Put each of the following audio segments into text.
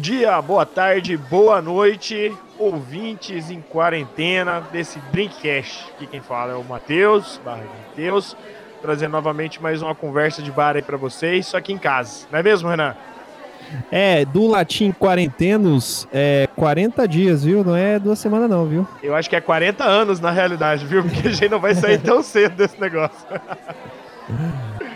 Dia, boa tarde, boa noite, ouvintes em quarentena desse Drinkcast. Aqui quem fala é o Matheus, barra Matheus, trazendo novamente mais uma conversa de bar aí pra vocês, só aqui em casa. Não é mesmo, Renan? É, do latim quarentenos, é 40 dias, viu? Não é duas semanas não, viu? Eu acho que é 40 anos na realidade, viu? Porque a gente não vai sair tão cedo desse negócio.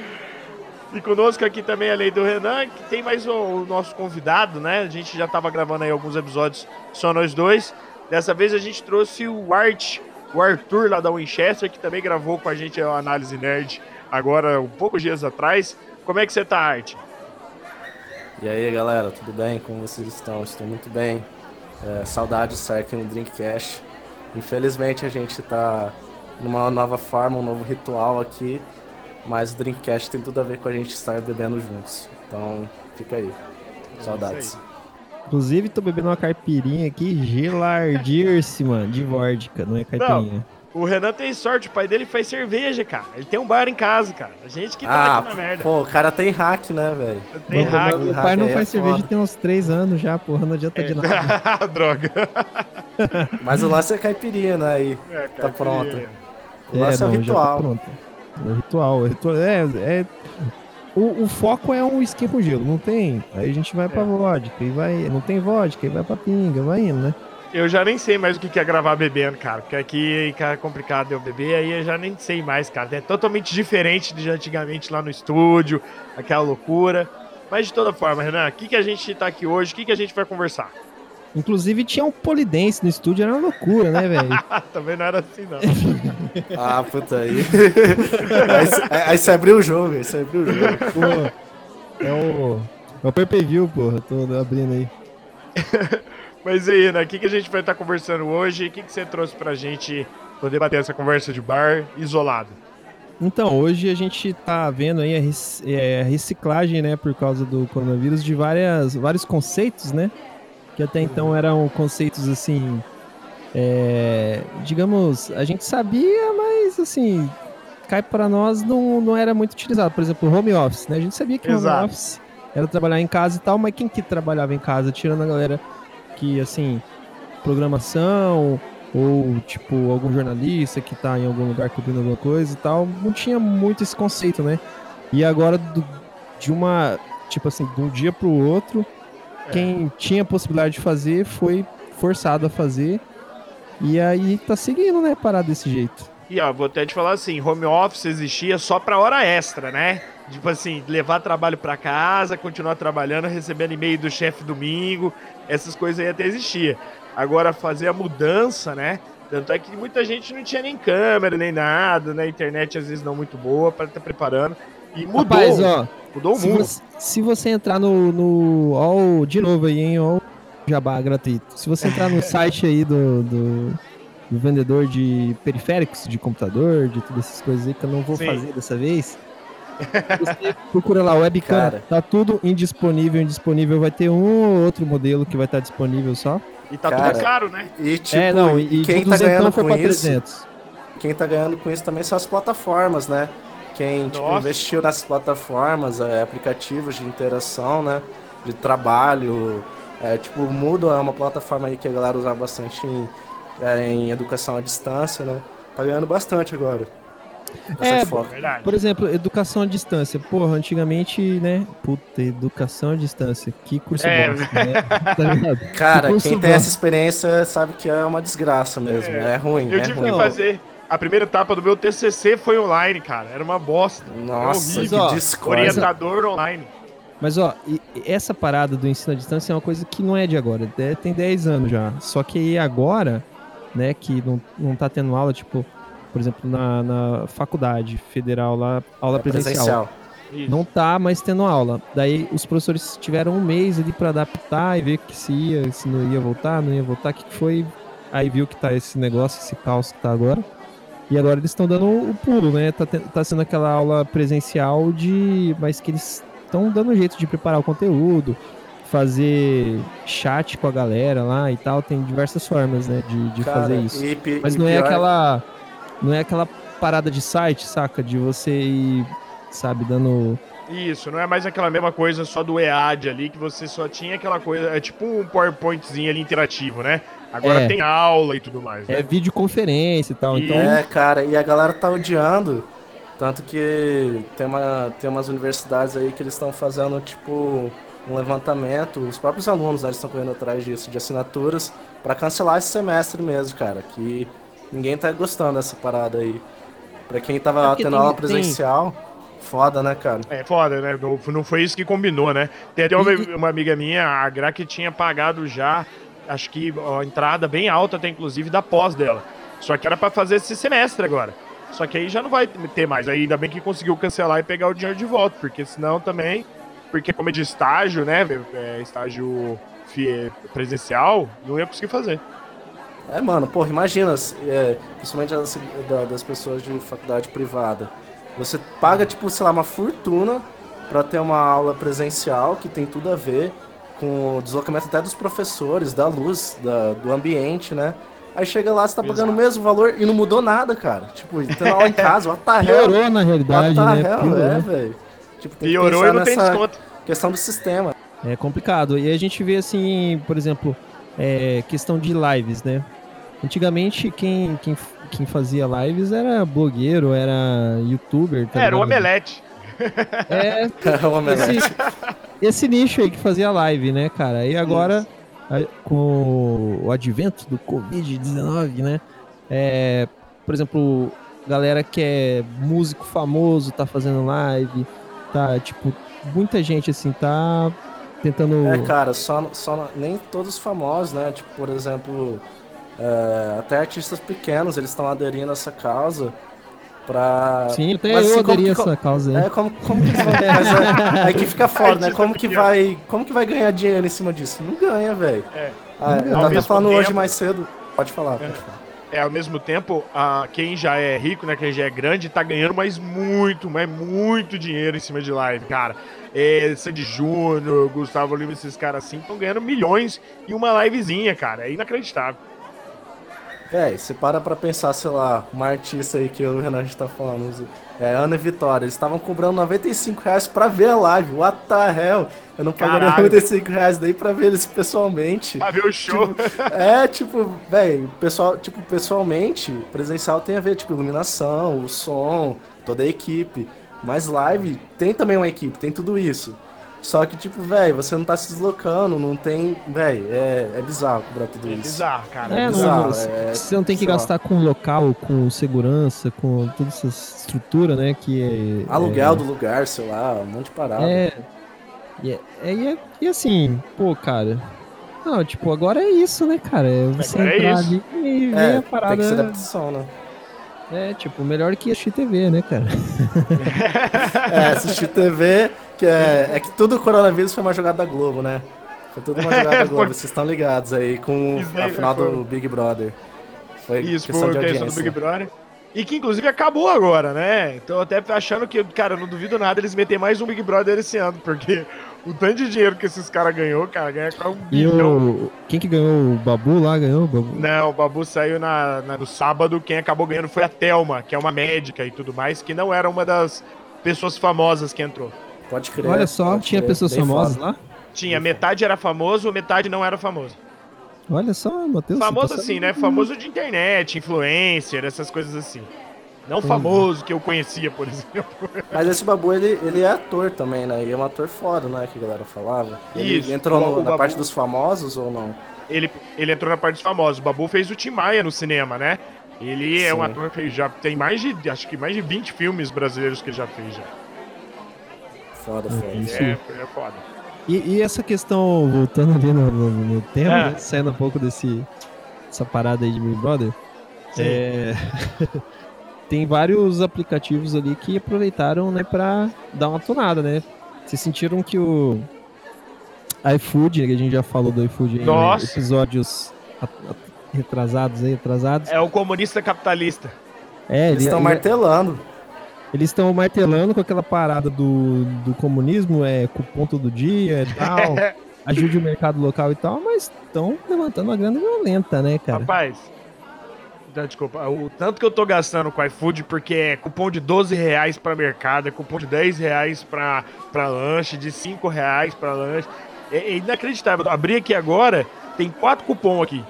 E conosco aqui também, além do Renan, que tem mais o, o nosso convidado, né? A gente já estava gravando aí alguns episódios só nós dois. Dessa vez a gente trouxe o Art, o Arthur lá da Winchester, que também gravou com a gente a Análise Nerd agora, um poucos dias atrás. Como é que você tá, Art? E aí, galera, tudo bem? Como vocês estão? Estou muito bem. É, saudade de estar aqui no Drinkcast. Infelizmente a gente está numa nova forma, um novo ritual aqui, mas o Drinkcast tem tudo a ver com a gente estar bebendo juntos. Então, fica aí. Saudades. Inclusive, tô bebendo uma caipirinha aqui, gelardíssima, de vodka, não é caipirinha. O Renan tem sorte, o pai dele faz cerveja, cara. Ele tem um bar em casa, cara. A gente que tá Ah, aqui na merda. pô, o cara tem hack, né, velho? tem Meu- hack. Meu pai não aí é faz cerveja foda. tem uns três anos já, porra, não adianta de nada. Droga. Mas o lance é caipirinha, né? Aí. É, Tá pronto. O lance é, o não, já tá ritual. É o ritual, o ritual é, é o, o foco é um skin com gelo, não tem. Aí a gente vai pra É. vodka e vai, não tem vodka, aí vai pra pinga, vai indo, né? Eu já nem sei mais o que é gravar bebendo, cara. Porque aqui é complicado eu beber, aí eu já nem sei mais, cara. É totalmente diferente de antigamente lá no estúdio, aquela loucura. Mas de toda forma, Renan, o que, que a gente tá aqui hoje? O que, que a gente vai conversar? Inclusive tinha um polidense no estúdio, era uma loucura, né, velho? Também não era assim, não. Ah, puta aí. aí, aí você abriu o jogo, aí você abriu o jogo. Pô, é o é o pay-per-view, porra, tô abrindo aí. Mas aí, Renan, o que, que a gente vai estar conversando hoje? O que, que você trouxe pra gente poder bater essa conversa de bar isolado? Então, hoje a gente tá vendo aí a é, a reciclagem, né, por causa do coronavírus, de várias, vários conceitos, né? Que até então eram conceitos assim. é, digamos, a gente sabia, mas assim, cai para nós não, não era muito utilizado. Por exemplo, home office, né? A gente sabia que Exato. home office era trabalhar em casa e tal, mas quem que trabalhava em casa? Tirando a galera que, assim, programação ou tipo algum jornalista que tá em algum lugar cobrindo alguma coisa e tal, não tinha muito esse conceito, né? E agora do- de uma, tipo assim, de um dia pro outro, quem tinha a possibilidade de fazer foi forçado a fazer. E aí tá seguindo, né, parar desse jeito. E ó, vou até te falar assim, home office existia só pra hora extra, né? Tipo assim, levar trabalho pra casa, continuar trabalhando, recebendo e-mail do chefe domingo, essas coisas aí até existia. Agora fazer a mudança, né? Tanto é que muita gente não tinha nem câmera, nem nada, né? Internet às vezes não muito boa pra estar preparando. E mudou, Rapaz, ó, mudou o se mundo. você, se você entrar no, no ó, de novo aí, hein, ó, o jabá gratuito. Se você entrar no site aí do, do, do vendedor de periféricos, de computador, de todas essas coisas aí que eu não vou Sim. fazer dessa vez, você procura lá, webcam, Cara. tá tudo indisponível, indisponível, vai ter um ou outro modelo que vai estar disponível só. E tá Cara, tudo caro, né? E tipo, é, não, e e quem tá 200 ganhando foi com pra isso, 300. quem tá ganhando com isso também são as plataformas, né? Quem tipo, investiu nessas plataformas, é, aplicativos de interação, né? De trabalho. É, tipo, o Moodle é uma plataforma aí que a galera usa bastante em, é, em educação à distância, né? Tá ganhando bastante agora. É. Verdade. Por exemplo, educação à distância. Porra, antigamente, né? Puta, educação à distância. Que curso É. bom. Né? Tá? Cara, curso quem tem bom. essa experiência sabe que é uma desgraça mesmo. É. É, ruim, Eu é tive ruim. que fazer. A primeira etapa do meu TCC foi online, cara. Era uma bosta. Nossa, horrível. que Ó. Orientador online. Mas, ó, e- e essa parada do ensino à distância é uma coisa que não é de agora. é- Tem 10 anos já. Só que aí agora, né, que não, não tá tendo aula, tipo, por exemplo, na, na faculdade federal lá, aula É presencial. Isso. Não tá mais tendo aula. Daí os professores tiveram um mês ali pra adaptar e ver que se ia, se não ia voltar, não ia voltar, o que, que foi. Aí viu que tá esse negócio, esse caos que tá agora. E agora eles estão dando o pulo, né? Tá, tá sendo aquela aula presencial de. Mas que eles estão dando um jeito de preparar o conteúdo, fazer chat com a galera lá e tal. Tem diversas formas, né? De, de Cara, fazer isso. e Mas e não é pior- aquela. Não é aquela parada de site, saca? De você ir, sabe, dando Isso, não é mais aquela mesma coisa só do EAD ali, que você só tinha aquela coisa, é tipo um PowerPointzinho ali interativo, né? Agora É. tem aula e tudo mais. Né? É videoconferência e tal. E- Então, É, cara, e a galera tá odiando. Tanto que tem, uma, tem umas universidades aí que eles estão fazendo, tipo, um levantamento. Os próprios alunos, né, eles estão correndo atrás disso, de assinaturas, pra cancelar esse semestre mesmo, cara. Que ninguém tá gostando dessa parada aí. Pra quem É tava porque tendo tem- aula tem- presencial, foda, né, cara? É foda, né? Não, não foi isso que combinou, né? Tem até uma, uma amiga minha, a Gra, que tinha pagado já, acho que a entrada bem alta, até inclusive da pós dela. Só que era pra fazer esse semestre agora. Só que aí já não vai ter mais. Aí ainda bem que conseguiu cancelar e pegar o dinheiro de volta, porque senão também. Porque como é de estágio, né? É, estágio presencial, não ia conseguir fazer. É, mano, porra, imagina, é, principalmente das, da- das pessoas de faculdade privada. Você paga, tipo, sei lá, uma fortuna pra ter uma aula presencial que tem tudo a ver com o deslocamento até dos professores, da luz, da- do ambiente, né? Aí chega lá, você tá pagando o mesmo valor e não mudou nada, cara. Tipo, tendo aula em casa, what the hell? piorou na realidade, What the né? hell, Piorou. é, velho. Tipo, tem que Piorou e não tem desconto. questão do sistema. É complicado. E a gente vê assim, por exemplo, é, questão de lives, né? Antigamente, quem, quem, quem fazia lives era blogueiro, era youtuber. tá Era o? Omelete. É, É uma omelete. esse, esse nicho aí que fazia live, né, cara? E agora, a- com o advento do Covid-19, né? É, por exemplo, galera que é músico famoso tá fazendo live, tá, tipo, muita gente, assim, tá tentando... É, cara, só, só nem todos famosos, né? Tipo, por exemplo, é, até artistas pequenos, eles estão aderindo a essa causa pra... Sim, até Mas, eu assim, aderi essa causa aí. É, como, como que eles vão... Mas é, aí que fica foda, né? Como que vai, como que vai ganhar dinheiro em cima disso? Não ganha, velho. É. Ah, eu tava falando hoje tempo- mais cedo. Pode falar, pode falar. É, ao mesmo tempo, a, quem já é rico, né? Quem já é grande, tá ganhando mais muito, mas muito dinheiro em cima de live, cara. É, Sandy Júnior, Gustavo Lima, esses caras assim, estão ganhando milhões em uma livezinha, cara. É inacreditável. Véi, você para pra pensar, sei lá, uma artista aí que o Renan a gente tá falando, é, Ana e Vitória, eles estavam cobrando 95 reais pra ver a live, what the hell? Eu não pagaria Caralho. 95 reais daí pra ver eles pessoalmente. Pra ver o show. É, tipo, velho, pessoal, tipo, pessoalmente, presencial tem a ver, tipo, iluminação, o som, toda a equipe. Mas live tem também uma equipe, tem tudo isso. Só que, tipo, velho, você não tá se deslocando, não tem. Velho, é, é bizarro cobrar tudo É isso. bizarro, cara. É, É não, bizarro, você- é você não tem que gastar com local, com segurança, com toda essa estrutura, né? Que é, Aluguel do lugar, sei lá, um monte de parada. É. E, é, é- e, é- e assim, pô, cara. Não, tipo, agora é isso, né, cara? É você é entrar isso. ali e ver É, a tem que ser parada. adaptação, né? É, tipo, melhor que assistir TV, né, cara? É, assistir TV, que é, é que tudo coronavírus foi uma jogada da Globo, né? Foi tudo uma jogada da Globo, vocês estão ligados aí com a final do Big Brother. Foi Isso, questão por de questão do audiência. Big Brother. E que inclusive acabou agora, né? Então até achando que, cara, não duvido nada eles meterem mais um Big Brother esse ano, porque o tanto de dinheiro que esses caras ganhou, cara, ganha quase um E bilhão. o. Quem que ganhou? O Babu lá ganhou? O Babu? Não, o Babu saiu na, na- no sábado. Quem acabou ganhando foi a Thelma, que é uma médica e tudo mais, que não era uma das pessoas famosas que entrou. Pode crer. Olha só, tinha crer, pessoas bem famosas foda. lá? Tinha, metade era famoso, metade não era famoso. Olha só, Matheus. você Famoso tá assim, né? Famoso de internet, influencer, essas coisas assim. Não famoso que eu conhecia, por exemplo. Mas esse Babu, ele, ele é ator também, né? E é um ator foda, né? Que a galera falava. Ele Isso, entrou no- na Babu- parte dos famosos ou não? Ele, ele entrou na parte dos famosos. O Babu fez o Tim Maia no cinema, né? Ele é um Sim. ator que já tem mais de, acho que mais de 20 filmes brasileiros que ele já fez já. Foda, Uhum. foda. Isso. É, é foda. E, e essa questão, voltando ali no, no, no tema, É. né, saindo um pouco desse, dessa parada aí de Big Brother, é, tem vários aplicativos ali que aproveitaram, né, pra dar uma tonada, né? Vocês sentiram que o iFood, que a gente já falou do iFood em Nossa. episódios retrasados aí, atrasados. É o comunista capitalista. É, Eles ele- estão ele- martelando. Eles estão martelando com aquela parada do, do comunismo, é cupom todo dia e tal, ajude o mercado local e tal, mas estão levantando uma grana violenta, né, cara? Rapaz, Desculpa, o tanto que eu tô gastando com iFood, porque é cupom de 12 reais pra mercado, é cupom de 10 reais pra, pra lanche, de 5 reais pra lanche. É, é inacreditável. Eu abri aqui agora, tem quatro cupom aqui.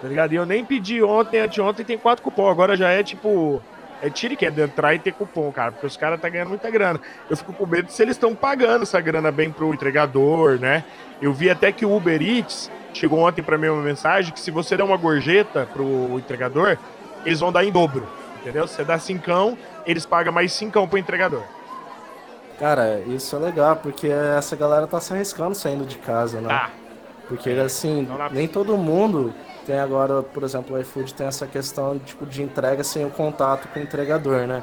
Tá ligado? E eu nem pedi ontem, anteontem, tem quatro cupom. Agora já é tipo. É tiro que é de entrar e ter cupom, cara, porque os caras tá ganhando muita grana. Eu fico com medo se eles estão pagando essa grana bem pro entregador, né? Eu vi até que o Uber Eats chegou ontem para mim uma mensagem que se você der uma gorjeta pro entregador, eles vão dar em dobro, entendeu? Você dá cincão, eles pagam mais cincão pro entregador. Cara, isso é legal, porque essa galera tá se arriscando saindo de casa, né? Ah. Porque assim, nem todo mundo tem agora, por exemplo, o iFood tem essa questão tipo, de entrega sem o contato com o entregador, né?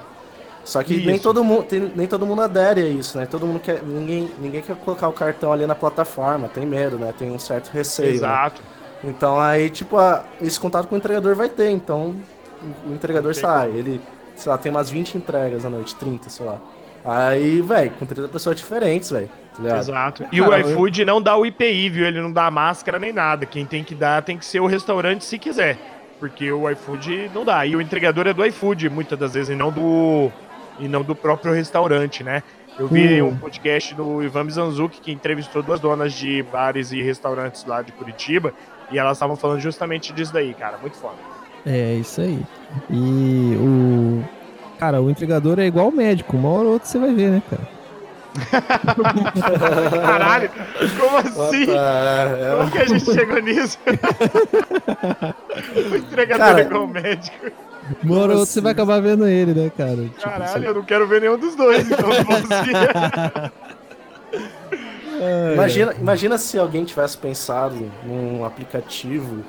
Só que nem todo, mundo, nem todo mundo adere a isso, né? Todo mundo quer. Ninguém, ninguém quer colocar o cartão ali na plataforma, tem medo, né? Tem um certo receio. Né? Exato. Né? Então aí, tipo, a, esse contato com o entregador vai ter. Então, o entregador sai, ele, sei lá, tem umas 20 entregas à noite, 30, sei lá. Aí, velho, com 30 pessoas diferentes, velho. Tá Exato. E Cara, o iFood não dá o IPI, viu? Ele não dá máscara nem nada. Quem tem que dar tem que ser o restaurante se quiser. Porque o iFood não dá. E o entregador é do iFood, muitas das vezes, e não do, e não do próprio restaurante, né? Eu vi hum. um podcast do Ivan Mizanzuki que entrevistou duas donas de bares e restaurantes lá de Curitiba e elas estavam falando justamente disso daí, cara. Muito foda. É, isso aí. E o. Cara, o entregador é igual o médico, uma hora ou outra você vai ver, né, cara? Caralho, como assim? É. Como que a gente chegou nisso? o entregador cara, é igual o médico. Ou outra você vai acabar vendo ele, né, cara? Tipo, Caralho, você... eu não quero ver nenhum dos dois, então imagina, imagina se alguém tivesse pensado num aplicativo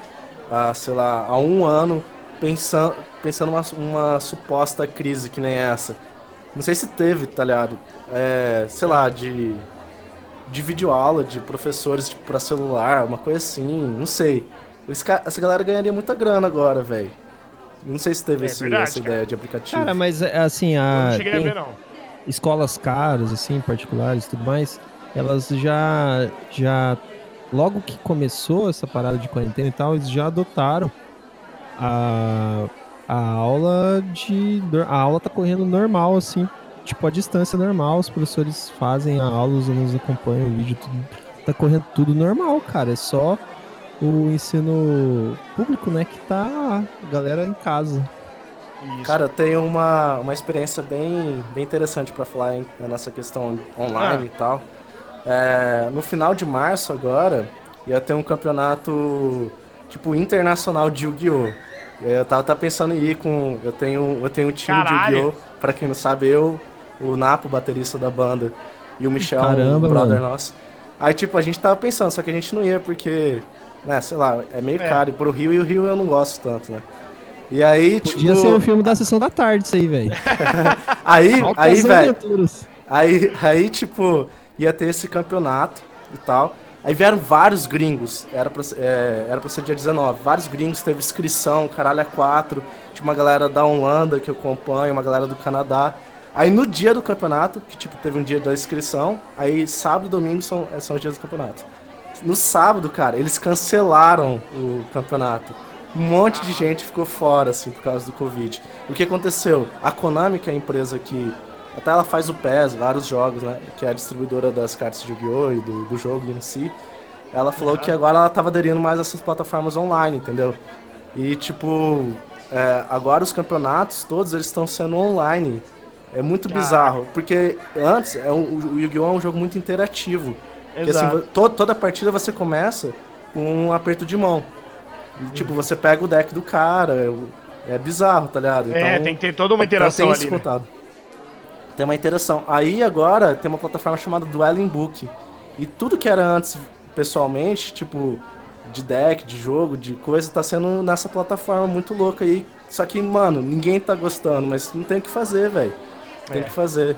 há, sei lá, há um ano pensando, pensando uma, uma suposta crise que nem essa. Não sei se teve, tá ligado? É, sei lá, de, de videoaula, de professores tipo, pra celular, uma coisa assim, não sei. Essa galera ganharia muita grana agora, velho. Não sei se teve é esse, verdade, essa cara. ideia de aplicativo. Cara, mas é, assim, a. não cheguei a ver, não. Escolas caras, assim, particulares e tudo mais, elas já. já logo que começou essa parada de quarentena e tal, eles já adotaram a, a aula de. A aula tá correndo normal, assim, tipo, a distância normal, os professores fazem a aula, os alunos acompanham o vídeo, tudo, tá correndo tudo normal, cara. É só o ensino público, né, que tá a galera em casa. Isso. Cara, eu tenho uma, uma experiência bem, bem interessante para falar hein, nessa questão online ah. e tal. É, no final de março agora, ia ter um campeonato tipo internacional de Yu-Gi-Oh! Eu tava, tava pensando em ir com. Eu tenho, eu tenho um time Caralho. de Yu-Gi-Oh! Pra quem não sabe, eu, o Napo, baterista da banda, e o Michel, Caramba, um brother mano. nosso. Aí, tipo, a gente tava pensando, só que a gente não ia porque né, sei lá, é meio é. caro ir pro Rio e o Rio eu não gosto tanto, né? E aí, tipo. Podia ser o um filme da sessão da tarde, isso aí, velho. aí, aí, velho. Aí, aí, tipo, ia ter esse campeonato e tal. Aí vieram vários gringos, era pra, é, era pra ser dia 19. Vários gringos, teve inscrição, caralho, é quatro. Tinha uma galera da Holanda que eu acompanho, uma galera do Canadá. Aí no dia do campeonato, que tipo, teve um dia da inscrição, aí sábado e domingo são, são os dias do campeonato. No sábado, cara, eles cancelaram o campeonato. Um monte de gente ficou fora, assim, por causa do Covid. O que aconteceu? A Konami, que é a empresa que. Até ela faz o PES, vários jogos, né? Que é a distribuidora das cartas de Yu-Gi-Oh! e do, do jogo em si. Ela falou uhum. que agora ela tava aderindo mais a essas plataformas online, entendeu? E, tipo, é, agora os campeonatos todos eles estão sendo online. É muito bizarro, porque antes é um, o Yu-Gi-Oh! é um jogo muito interativo. Porque assim, to, toda partida você começa com um aperto de mão. E, tipo, você pega o deck do cara. É, é bizarro, tá ligado? É, então, é, tem que ter toda uma interação tem ali. Né? Tem uma interação. Aí agora tem uma plataforma chamada Dueling Book. E tudo que era antes pessoalmente, tipo, de deck, de jogo, de coisa, tá sendo nessa plataforma muito louca aí. Só que, mano, ninguém tá gostando, mas não tem o que fazer, velho. Tem é. que fazer.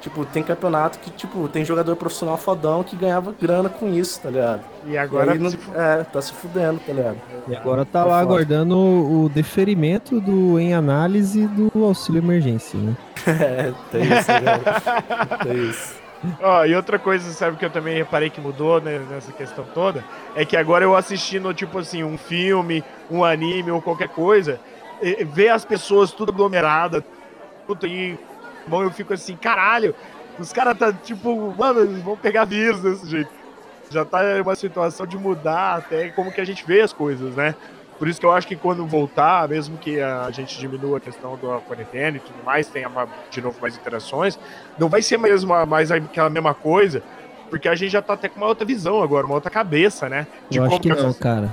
Tipo, tem campeonato que, tipo, tem jogador profissional fodão que ganhava grana com isso, tá ligado? E agora e não, é, tá se fudendo, tá ligado? E agora tá, lá aguardando o deferimento do em análise do auxílio emergência, né? é, tem isso, né? tem isso. Ó, e outra coisa, sabe, que eu também reparei que mudou né, nessa questão toda, é que agora eu assistindo, tipo assim, um filme, um anime ou qualquer coisa, ver as pessoas tudo aglomeradas, tudo aí, bom, eu fico assim, caralho, os caras tá tipo, mano, eles vão pegar vírus desse jeito. Já tá uma situação de mudar até como que a gente vê as coisas, né? Por isso que eu acho que quando voltar, mesmo que a gente diminua a questão da quarentena e tudo mais, tenha de novo mais interações, não vai ser mesmo mais aquela mesma coisa, porque a gente já tá até com uma outra visão agora, uma outra cabeça, né? De eu acho que, não, cara.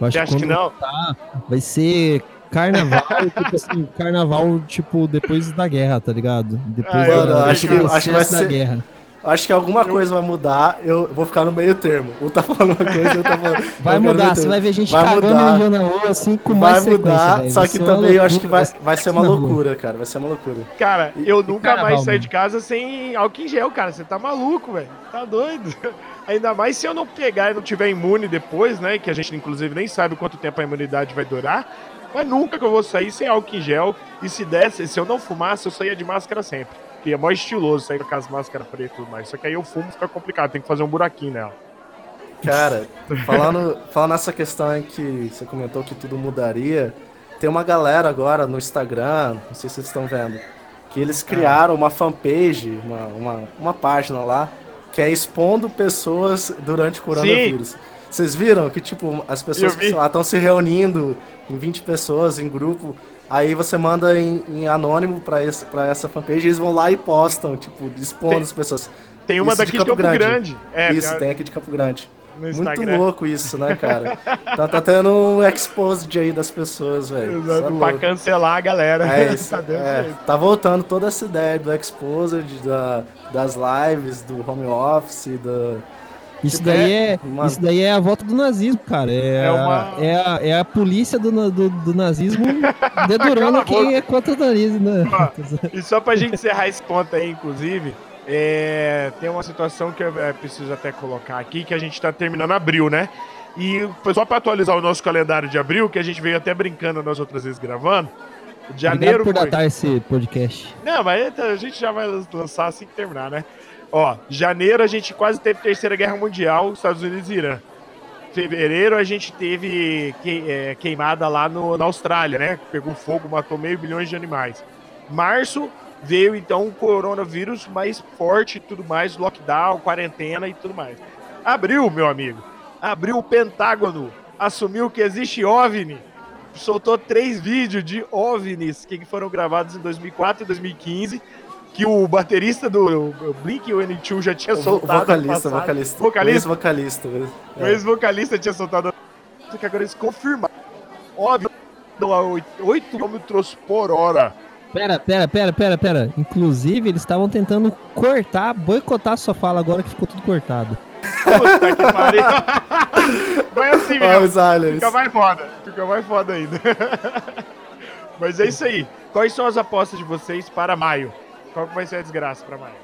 Eu acho que, que não? Tá, vai ser carnaval, tipo assim, carnaval, tipo, depois da guerra, tá ligado? Depois ah, da, acho, que, acho que vai ser, guerra. Acho que alguma coisa vai mudar, eu vou ficar no meio termo. Um tá falando uma coisa, eu tá falando. Vai mudar, você vai ver gente vai cagando mudar. na rua assim com vai mais Vai mudar, véio. só que também eu acho que vai, vai ser uma loucura, cara. Vai ser uma loucura. Cara, eu e nunca mais saí de casa sem álcool em gel, cara. Você tá maluco, velho. Tá doido. Ainda mais se eu não pegar e não tiver imune depois, né? Que a gente, inclusive, nem sabe quanto tempo a imunidade vai durar. Mas nunca que eu vou sair sem álcool em gel. E se desse, se eu não fumasse, eu saía de máscara sempre. Que é mais estiloso sair com as máscaras pretas e tudo mais. Só que aí eu fumo fica complicado, tem que fazer um buraquinho nela. Cara, falando, falando nessa questão aí que você comentou que tudo mudaria, tem uma galera agora no Instagram, não sei se vocês estão vendo, que eles criaram uma fanpage, uma, uma, uma página lá, que é expondo pessoas durante o coronavírus. Sim. Vocês viram que, tipo, as pessoas estão se reunindo em 20 pessoas, em grupo, Aí você manda em, em anônimo pra essa fanpage e eles vão lá e postam, tipo, expondo tem, as pessoas. Tem uma isso daqui de Campo, Campo Grande. Grande. É, isso, tem aqui de Campo Grande. Muito louco isso, né, cara? tá, tá tendo um exposed aí das pessoas, velho. É pra cancelar a galera. É, isso, tá, é, tá voltando toda essa ideia do exposed, da, das lives, do home office, da isso tipo, daí é, uma... isso daí é a volta do nazismo, cara. É, é, uma... é, a, é a polícia do, do, do nazismo dedurando quem é contra o nazismo, né? e só pra gente encerrar esse ponto aí, inclusive, é, tem uma situação que eu é, preciso até colocar aqui, que a gente tá terminando abril, né? E só para atualizar o nosso calendário de abril, que a gente veio até brincando nas outras vezes gravando. Janeiro. Obrigado por foi... datar esse podcast. Não, mas a gente já vai lançar assim que terminar, né? Ó, janeiro a gente quase teve Terceira Guerra Mundial, Estados Unidos e Irã. Fevereiro a gente teve que, é, queimada lá no, na Austrália, né? Pegou fogo, matou meio bilhões de animais. Março veio então o coronavírus mais forte e tudo mais, lockdown, quarentena e tudo mais. Abril, meu amigo, abriu o Pentágono, assumiu que existe OVNI, soltou três vídeos de OVNIs que foram gravados em 2004 e 2015 que o baterista do Blink N2 já tinha soltado. Vocalista, vocalista. Vocalista. vocalista. O ex-vocalista tinha soltado. Que agora eles confirmaram. Óbvio, a 8 km por hora. Pera, pera, pera, pera, pera. Inclusive, eles estavam tentando cortar, boicotar sua fala agora que ficou tudo cortado. Puta que pariu. Vai assim, mesmo. Fica mais foda. Fica mais foda ainda. Mas é isso aí. Quais são as apostas de vocês para maio? Qual que vai ser a desgraça pra Maia?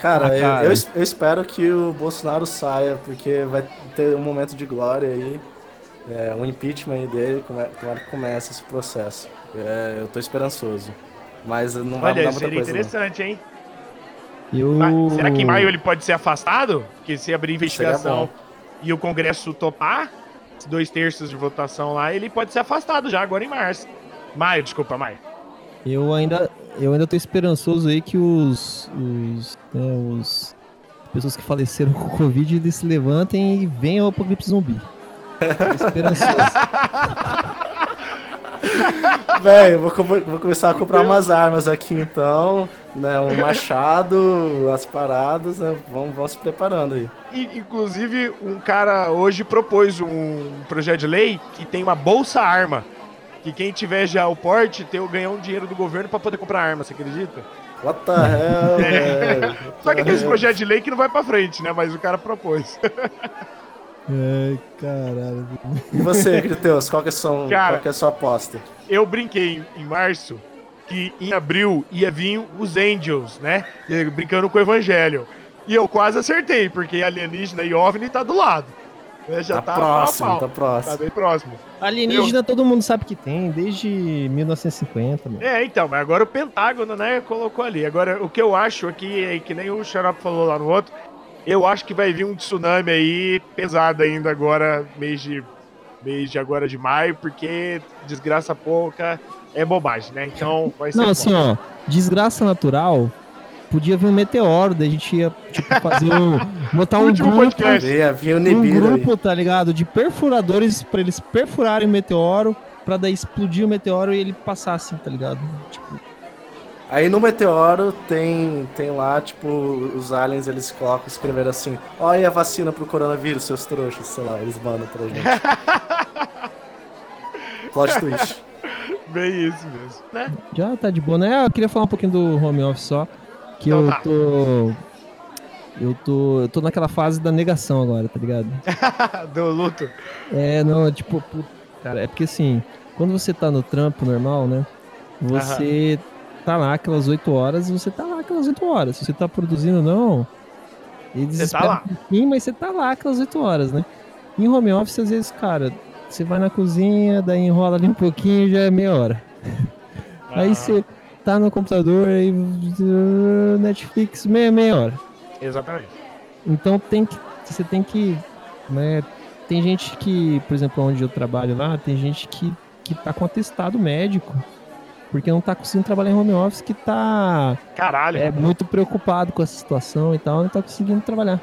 Cara, ah, cara. Eu, eu, espero que o Bolsonaro saia, porque vai ter um momento de glória aí. É, um impeachment dele, como que começa esse processo. É, eu tô esperançoso. Mas não vai Olha, mudar muita seria coisa. interessante, não. hein? Eu... será que em maio ele pode ser afastado? Porque se abrir investigação e o Congresso topar, dois terços de votação lá, ele pode ser afastado já agora em março. Maio, desculpa, maio. Eu ainda, eu ainda tô esperançoso aí que os, os, né, os pessoas que faleceram com o Covid eles se levantem e venham ao apocalipse zumbi. Tô esperançoso. Velho, vou, vou, começar a comprar umas armas aqui então, né? Um machado, as paradas, né? Vamos, vamos se preparando aí. E, inclusive, um cara hoje propôs um projeto de lei que tem uma bolsa arma que quem tiver já o porte tem, ganhar um dinheiro do governo para poder comprar arma, você acredita? What the hell, é. Só que aquele projeto de lei que não vai pra frente, né? Mas o cara propôs. Ai, caralho. E você, Criteus, qual, que é sua, cara, qual que é a sua aposta? Eu brinquei em março que em abril ia vir os Angels, né? Brincando com o Evangelho. E eu quase acertei, porque alienígena e OVNI tá do lado. Né? Já tá, tá próximo, tá próximo. Tá bem próximo. Alienígena eu... todo mundo sabe que tem, desde 1950. Mano. É, então, mas agora o Pentágono, né, colocou ali. Agora, o que eu acho aqui, é que nem o Xarope falou lá no outro, eu acho que vai vir um tsunami aí pesado ainda agora, mês de mês de agora de maio, porque desgraça pouca é bobagem, né? Então vai ser. Não, bom. assim, ó, desgraça natural, podia vir um meteoro, daí a gente ia, tipo, fazer um. botar um grupo. Um grupo, tá ligado? De perfuradores pra eles perfurarem o meteoro, pra daí explodir o meteoro e ele passar assim, tá ligado? Tipo, Aí no meteoro tem, tem lá, tipo, os aliens eles colocam, escreveram assim, olha a vacina pro coronavírus, seus trouxas, sei lá, eles mandam pra gente. Plot twist. Bem isso mesmo, né? já tá de boa, né? Eu queria falar um pouquinho do home office só. Que Então eu tá. tô. Eu tô. Eu tô naquela fase da negação agora, tá ligado? Do luto. É, não, tipo, pu- cara, é porque assim, quando você tá no trampo normal, né? Você tá lá aquelas 8 horas e você tá lá aquelas 8 horas. Se você tá produzindo não, eles Você tá lá. um pouquinho, mas você tá lá aquelas 8 horas, né? Em home office, às vezes, cara, você vai na cozinha, daí enrola ali um pouquinho já é meia hora. Aí você tá no computador e Netflix meia, meia hora. Exatamente. Então tem que. Você tem que. Né, tem gente que, por exemplo, onde eu trabalho lá, tem gente que, que tá com atestado médico. Porque não tá conseguindo trabalhar em home office, que tá Caralho. é, muito preocupado com essa situação e tal, não tá conseguindo trabalhar.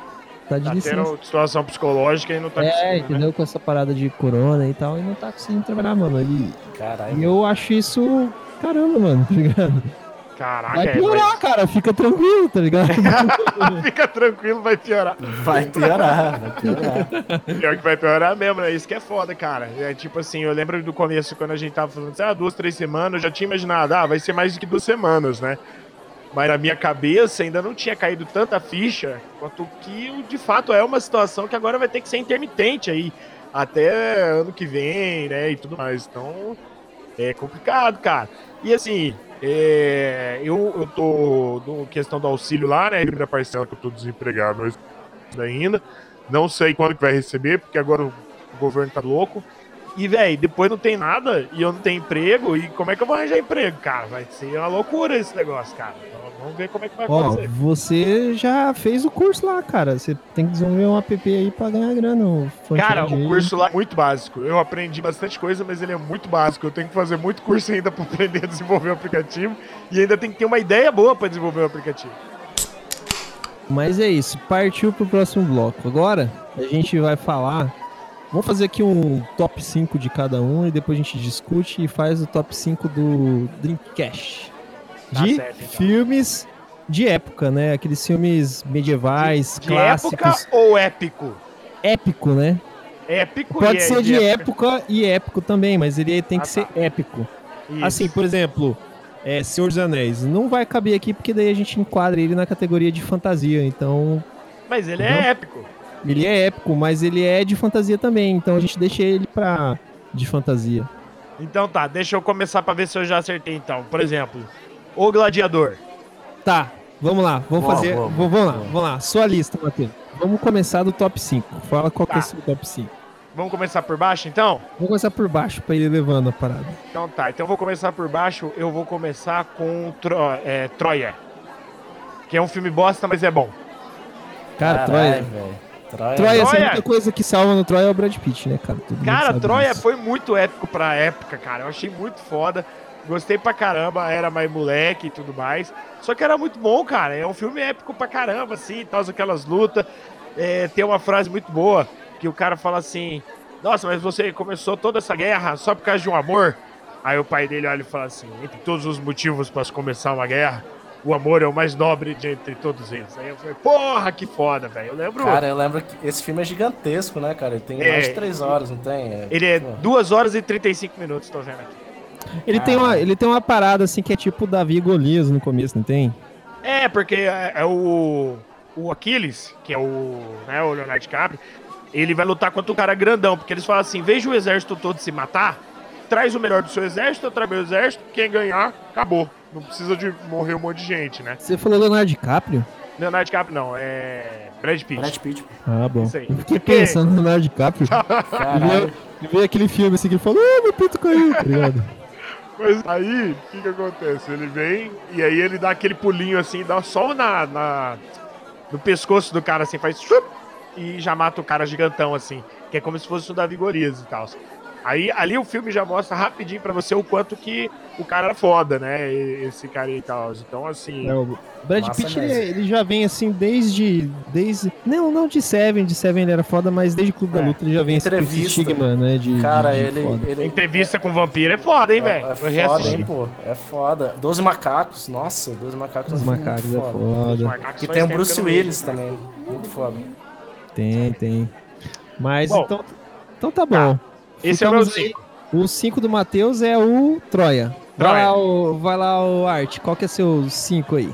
Tá de tá licença. tendo situação psicológica e não tá É, conseguindo, né? entendeu? Com essa parada de corona e tal, e não tá conseguindo trabalhar, mano. E, Caralho. e eu acho isso. Caramba, mano, tá ligado? Caraca, Vai é, piorar, cara, fica tranquilo, tá ligado? Fica tranquilo, vai piorar. Vai piorar, vai piorar. Pior que vai piorar mesmo, né? Isso que é foda, cara. É tipo assim, eu lembro do começo, quando a gente tava falando assim, ah, duas, três semanas, eu já tinha imaginado, ah, vai ser mais do que duas semanas, né? Mas na minha cabeça ainda não tinha caído tanta ficha quanto que de fato é uma situação que agora vai ter que ser intermitente aí. Até ano que vem, né? E tudo mais. Então, é complicado, cara. E assim, é, eu, eu tô no questão do auxílio lá, né? Primeira parcela que eu tô desempregado mas ainda. Não sei quando que vai receber, porque agora o governo tá louco. E, velho, depois não tem nada e eu não tenho emprego. E como é que eu vou arranjar emprego, cara? Vai ser uma loucura esse negócio, cara. Vamos ver como é que vai Ó, acontecer. você já fez o curso lá, cara. Você tem que desenvolver um app aí pra ganhar grana. Cara, o curso lá é muito básico. Eu aprendi bastante coisa, mas ele é muito básico. Eu tenho que fazer muito curso ainda pra aprender a desenvolver o aplicativo. E ainda tem que ter uma ideia boa pra desenvolver o aplicativo. Mas é isso, partiu pro próximo bloco. Agora a gente vai falar. Vamos fazer aqui um top 5 de cada um e depois a gente discute e faz o top 5 do Dreamcast. Tá De certo, então. filmes de época, né? Aqueles filmes medievais, De clássicos. época ou épico? Épico, né? Épico Pode é ser de época e épico também, mas ele tem Ah, que ser tá. épico. Isso. Assim, por exemplo, é, Senhor dos Anéis. Não vai caber aqui porque daí a gente enquadra ele na categoria de fantasia. Então, Mas ele Uhum. é épico. ele é épico, mas ele é de fantasia também. Então a gente deixa ele pra de fantasia. Então tá, deixa eu começar pra ver se eu já acertei então. Por exemplo, O Gladiador. Tá, vamos lá. Vamos Boa, fazer. boa, vamos boa. lá, vamos lá. Sua lista, Matheus. Vamos começar do top 5. Fala qual que é Tá. o seu top 5. Vamos começar por baixo então? Vamos começar por baixo pra ir levando a parada. Então tá, então eu vou começar por baixo. Eu vou começar com Tro é, Troia. Que é um filme bosta, mas é bom. Cara, Caralho, Troia. velho. Troia. Troia, assim, a Troia. única coisa que salva no Troia é o Brad Pitt, né, cara? Todo Cara, Troia disso. foi muito épico pra época, cara. Eu achei muito foda. Gostei pra caramba, era mais moleque e tudo mais. Só que era muito bom, cara. É um filme épico pra caramba, assim, tal, aquelas lutas. É, tem uma frase muito boa que o cara fala assim: Nossa, mas você começou toda essa guerra só por causa de um amor? Aí o pai dele olha e fala assim: Entre todos os motivos pra se começar uma guerra, o amor é o mais nobre de entre todos eles. Aí eu falei: Porra, que foda, velho. Eu lembro. Cara, eu lembro que esse filme é gigantesco, né, cara? Ele tem É. mais de 3 horas, não tem? É, ele é pô. 2 horas e 35 minutos, tô vendo aqui. Ele tem, uma, ele tem uma parada assim que é tipo Davi e Golias no começo, não tem? É, porque é, é o, o Aquiles, que é o, né, o Leonardo DiCaprio, ele vai lutar contra o cara grandão, porque eles falam assim, veja o exército todo se matar, traz o melhor do seu exército, eu trago meu exército, quem ganhar, acabou. Não precisa de morrer um monte de gente, né? Você falou Leonardo DiCaprio? Leonardo DiCaprio não, é Brad Pitt. Brad Pitt. Ah, bom. Isso aí. Eu fiquei pensando no Leonardo DiCaprio. Caralho. E veio aquele filme assim que ele falou, ah, meu pinto caiu, tá ligado? Mas aí, o que que acontece? Ele vem e aí ele dá aquele pulinho assim, dá só na, na- no pescoço do cara assim, faz e já mata o cara gigantão, assim. Que é como se fosse o Davi Gorias e tal. Aí ali o filme já mostra rapidinho para você o quanto que o cara era foda, né? Esse cara e tal. Então, assim. É, o Brad Pitt, ele, ele, já vem assim desde. desde Não, não de Seven, de Seven ele era foda, mas desde Clube é. da Luta ele já vem Entrevista. esse estigma, né? De, cara, de, de ele, ele, Entrevista com vampiro é foda, hein, velho? É, é foda, hein, pô. É foda. Doze Macacos, nossa, Doze Macacos Doze Macacos é foda. foda. E tem o Bruce Willis também. Muito foda. Tem, tem. Mas bom, então, então tá bom. Tá. Esse é o meu 5. O 5 do Matheus é o Troia. Vai lá, o, vai lá, o Art. Qual que é seu 5 aí?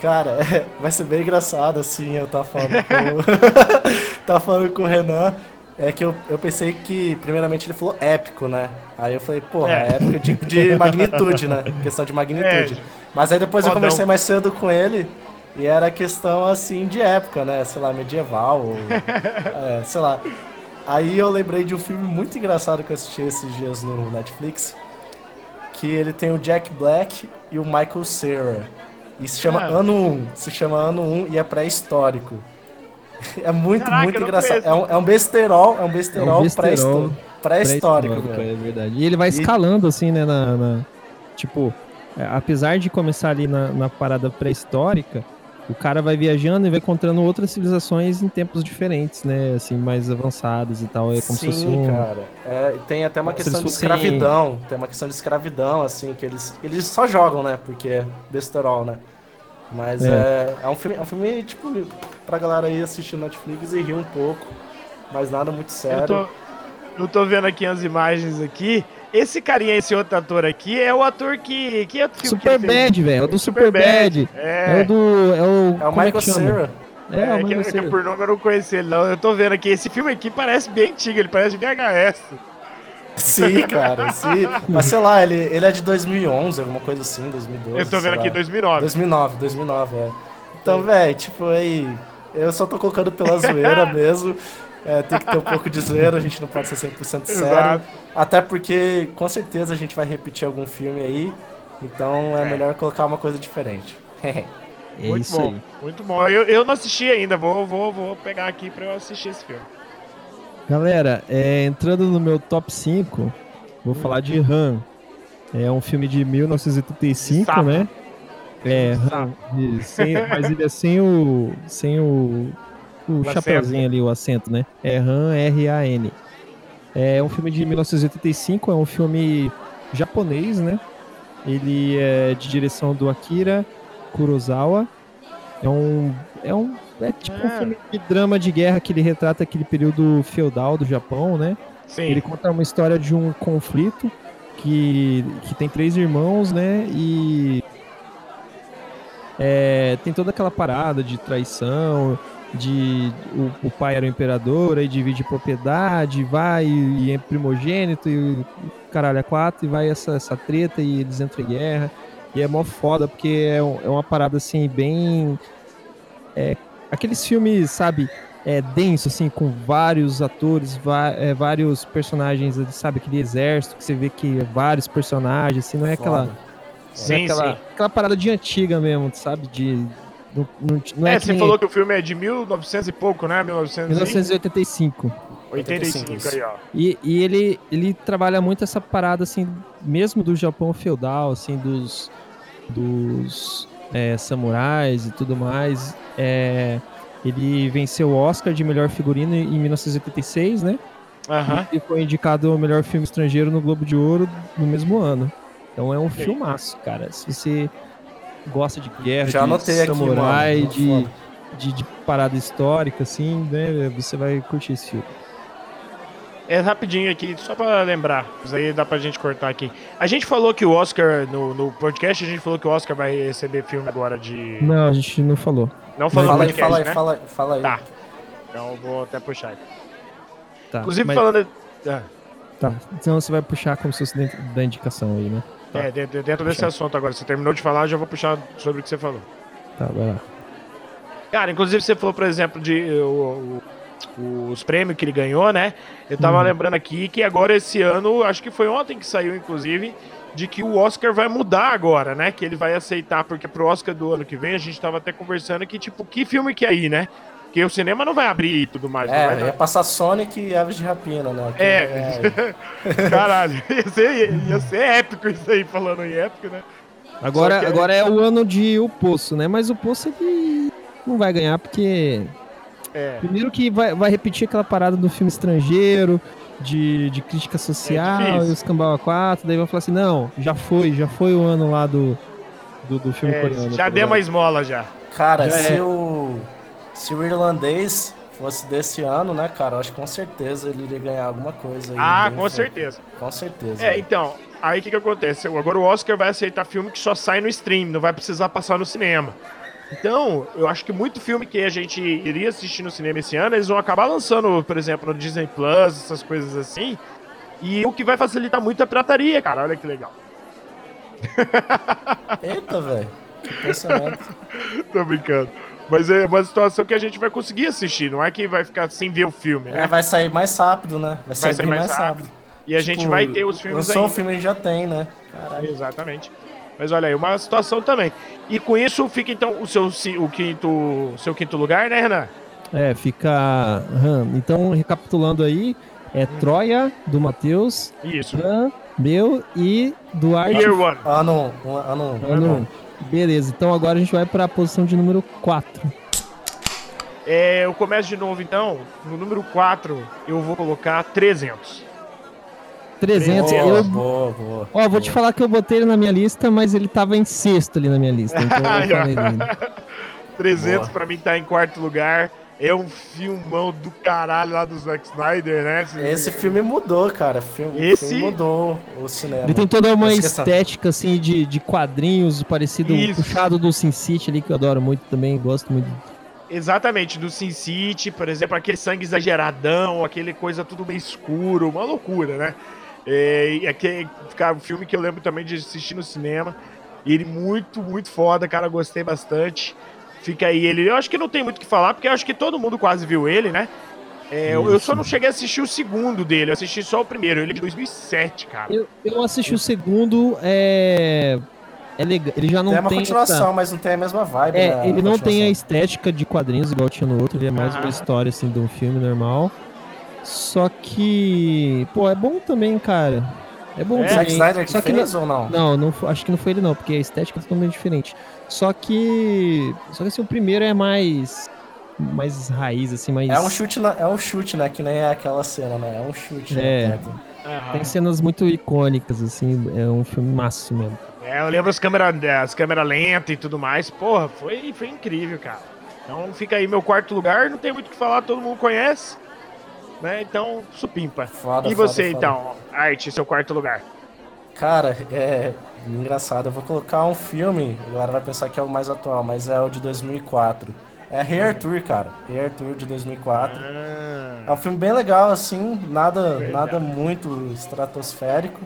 Cara, é, vai ser bem engraçado, assim, eu tava falando com, tava falando com o Renan. É que eu, eu pensei que, primeiramente, ele falou épico, né? Aí eu falei, porra, é. épico de, de magnitude, né? Questão de magnitude. É. Mas aí depois Fodão. eu conversei mais cedo com ele e era questão, assim, de época, né? Sei lá, medieval, ou, é, sei lá. Aí eu lembrei de um filme muito engraçado que eu assisti esses dias no Netflix, que ele tem o Jack Black e o Michael Cera. E se chama ah. Ano 1. Se chama Ano 1 e é pré-histórico. É muito, Caraca, muito engraçado. É um, é um besterol, é um besterol, é um besterol pré-histórico. Pré é verdade. E ele vai escalando, assim, né, na... na tipo, é, apesar de começar ali na, na parada pré-histórica, o cara vai viajando e vai encontrando outras civilizações em tempos diferentes, né? Assim, mais avançadas e tal. É como Sim, se fosse um... cara. É, tem até uma questão de escravidão. Tem uma questão de escravidão, assim, que eles, eles só jogam, né? Porque é besterol, né? Mas é. é, é, um filme, é um filme, tipo, pra galera aí assistir Netflix e rir um pouco. Mas nada muito sério. Eu tô, eu tô vendo aqui as imagens aqui. Esse carinha, esse outro ator aqui, é o ator que. que é o Super Bad, velho. É o do Super, Super Bad. É. é. o do. É o, é o Michael é Cera. É, é, o Michael que, que por nome eu não conheci ele, não. Eu tô vendo aqui. Esse filme aqui parece bem antigo, ele parece VHS. Sim, cara, sim. Mas sei lá, ele, ele é de 2011, alguma coisa assim, 2012. Eu tô vendo aqui 2009. 2009, 2009, é. Então, velho, tipo, aí. Eu só tô colocando pela zoeira mesmo. É, tem que ter um pouco de zoeira, a gente não pode ser 100% sério. Exato. Até porque, com certeza, a gente vai repetir algum filme aí. Então é, é. melhor colocar uma coisa diferente. é muito isso bom, aí. muito bom. Eu, eu não assisti ainda, vou, vou, vou pegar aqui pra eu assistir esse filme. Galera, é, entrando no meu top 5, vou hum. falar de Han. É um filme de 1985, né? É, Han, sem, mas ele é sem o, sem o o, o chapeuzinho ali, o acento, né? É Han R-A-N. É um filme de 1985, é um filme japonês, né? Ele é de direção do Akira Kurosawa. É um. É um. É tipo um é. filme de drama de guerra que ele retrata aquele período feudal do Japão, né? Sim. Ele conta uma história de um conflito que, que tem três irmãos, né? E é, tem toda aquela parada de traição, de o, o, pai era o imperador, aí divide propriedade, vai e, é primogênito e caralho é quatro, e vai essa, essa treta e eles entram em guerra. E é mó foda, porque é, é uma parada assim, bem. É, aqueles filmes, sabe, é denso, assim, com vários atores, é, vários personagens, sabe, aquele exército que você vê que é vários personagens, assim, não é aquela. Sim, é aquela, sim. aquela parada de antiga mesmo, sabe? De, não, não, não é, é você nem... falou que o filme é de 1900 e pouco, né? 1900 1985. 85, 85 aí, ó. E, e ele, ele trabalha muito essa parada, assim, mesmo do Japão feudal, assim, dos, dos é, samurais e tudo mais. É, ele venceu o Oscar de melhor figurino em 1986, né? Uhum. E foi indicado o melhor filme estrangeiro no Globo de Ouro no mesmo ano. Então é um filmaço, cara. Se você gosta de guerra, Já de samurai, aqui, de, de, de, parada histórica, assim, né? Você vai curtir esse filme. É rapidinho aqui, só pra lembrar, isso aí dá pra gente cortar aqui. A gente falou que o Oscar, no, no podcast, a gente falou que o Oscar vai receber filme agora de. Não, a gente não falou. Não falou fala aí, fala aí, né? fala aí, fala aí. Tá. Então eu vou até puxar. Tá, Inclusive mas... falando. Ah. Tá, então você vai puxar como se fosse dentro da indicação aí, né? Tá. É, dentro, dentro desse assunto agora. Você terminou de falar, já vou puxar sobre o que você falou. Tá, vai lá. Cara, inclusive você falou, por exemplo, de o, o, os prêmios que ele ganhou, né? Eu tava hum. lembrando aqui que agora esse ano, acho que foi ontem que saiu, inclusive, de que o Oscar vai mudar agora, né? Que ele vai aceitar, porque pro Oscar do ano que vem a gente tava até conversando que, tipo, que filme que é aí, né? Porque o cinema não vai abrir e tudo mais. É, vai ia passar Sonic e Aves de Rapina, né? Que É. Caralho, ia ser, ia ser épico isso aí, falando em épico, né? Agora, que- agora é o ano de O Poço, né? Mas o Poço ele não vai ganhar porque. É. Primeiro que vai, vai repetir aquela parada do filme estrangeiro, de, de crítica social difícil. e os Cambau 4, daí vai falar assim, não, já foi, já foi o ano lá do, do, do filme É, coreano. já tá deu uma esmola já. Cara, Já se é. o. Se o irlandês fosse desse ano, né, cara? Eu acho que com certeza ele iria ganhar alguma coisa aí. Ah, com certeza. Com certeza. É, então, aí o que, que acontece? Agora o Oscar vai aceitar filme que só sai no stream, não vai precisar passar no cinema. Então, eu acho que muito filme que a gente iria assistir no cinema esse ano, eles vão acabar lançando, por exemplo, no Disney Plus, essas coisas assim. E o que vai facilitar muito é a pirataria, cara. Olha que legal. Eita, velho. Tô brincando. Mas é uma situação que a gente vai conseguir assistir, não é que vai ficar sem ver o filme, né? É, vai sair mais rápido, né? Vai, vai sair, mais, mais rápido. rápido. E a tipo, gente vai ter os filmes aí. ainda. Lançou um filme que já tem, né? Caralho. Exatamente. Mas olha aí, uma situação também. E com isso fica então o seu, o quinto, seu quinto lugar, né, Renan? É, fica. Então, recapitulando aí, é hum. Troia, do Matheus. Isso. Han, meu e Duarte. Year One. Ano 1. Ano 1. Beleza, então agora a gente vai pra posição de número 4. É, eu começo de novo então. No número 4, eu vou colocar 300. 300. Boa, eu, boa, boa. Ó, vou te falar que eu botei ele na minha lista, mas ele tava em sexto ali na minha lista. Então eu falei dele. 300 Boa. pra mim tá em quarto lugar. É um filmão do caralho lá do Zack Snyder, né? Esse filme mudou, cara. Filme, Esse- filme mudou o cinema. Ele tem toda uma estética assim de, de quadrinhos, parecido, Isso. puxado do Sin City ali, que eu adoro muito também, gosto muito. Exatamente, do Sin City, por exemplo, aquele sangue exageradão, aquele coisa tudo meio escuro, uma loucura, né? É, e aquele cara, um filme que eu lembro também de assistir no cinema. E ele muito, muito foda, cara, gostei bastante. Fica aí ele. Eu acho que não tem muito o que falar, porque eu acho que todo mundo quase viu ele, né? É, eu eu só não cheguei a assistir o segundo dele, eu assisti só o primeiro, ele é de 2007, cara. Eu, eu assisti o segundo, é. É legal. Ele já não Tem uma tem. continuação, essa- mas não tem a mesma vibe. É, né, ele não tem a estética de quadrinhos igual tinha no outro, ele é mais Aham. uma história assim de um filme normal. Só que, pô, é bom também, cara. É bom É, Zack. Snyder que Só que fez ou não? Não, não, acho que não foi ele não, porque a estética é totalmente diferente. Só que, só que assim, o primeiro é mais mais raiz assim, mais É um chute, na- é um chute, né? Que nem é aquela cena, né? É um chute. É. Né? tem cenas muito icônicas assim, é um filme massa mesmo. É, eu lembro as câmeras as câmera lentas e tudo mais. Porra, foi, foi incrível, cara. Então fica aí meu quarto lugar, não tem muito o que falar, todo mundo conhece. Né? Então, supimpa. Foda, e foda, você, foda. então, Arte, seu quarto lugar? Cara, é engraçado. Eu vou colocar um filme, agora vai pensar que é o mais atual, mas é o de 2004. É Rei Arthur, cara. Rei Arthur de 2004. É Ah, um filme bem legal, assim, nada, Verdade. nada muito estratosférico.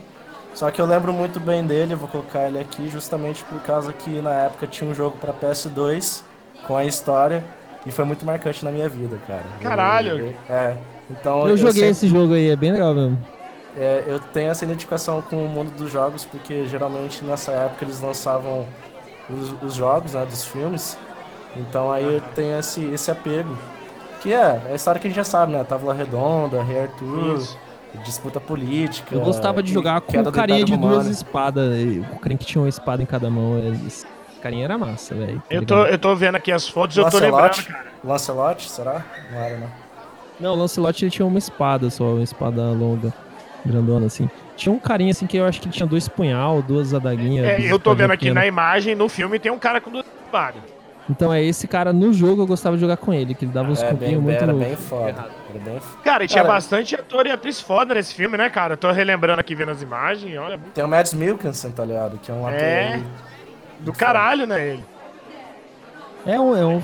Só que eu lembro muito bem dele, eu vou colocar ele aqui justamente por causa que na época tinha um jogo pra PS2 com a história e foi muito marcante na minha vida, cara. Caralho! Eu- é. Então Eu joguei sempre- esse jogo aí, é bem legal mesmo. é, eu tenho essa identificação com o mundo dos jogos, porque geralmente nessa época eles lançavam os, os jogos, né, dos filmes. Então aí eu tenho esse, esse apego. Que é, é a história que a gente já sabe, né? Távola Redonda, Rei Arthur, Isso. disputa política. Eu gostava de e jogar com o carinha de duas espadas, e o carinha que tinha uma espada em cada mão. Esse carinha era massa, velho. tá Eu tô, eu tô vendo aqui as fotos, eu tô Lancelot? lembrando, cara. Lancelot, será? Não era, né? Não, o Lancelot ele tinha uma espada só, uma espada longa, grandona assim. Tinha um carinha assim que eu acho que tinha dois punhal, duas adaguinhas. É, eu tô vendo aqui na pequenas. imagem, no filme tem um cara com duas espadas. Então é esse cara no jogo eu gostava de jogar com ele, que ele dava uns É, bem, cubinhos muito. era bem foda. Era bem f- Cara, e tinha Cara, bastante ator e atriz foda nesse filme, né, cara? Eu tô relembrando aqui vendo as imagens, olha, Tem o Mads Mikkelsen, tá ligado? Que é um ator É. aí. do caralho, né, ele. É um, é um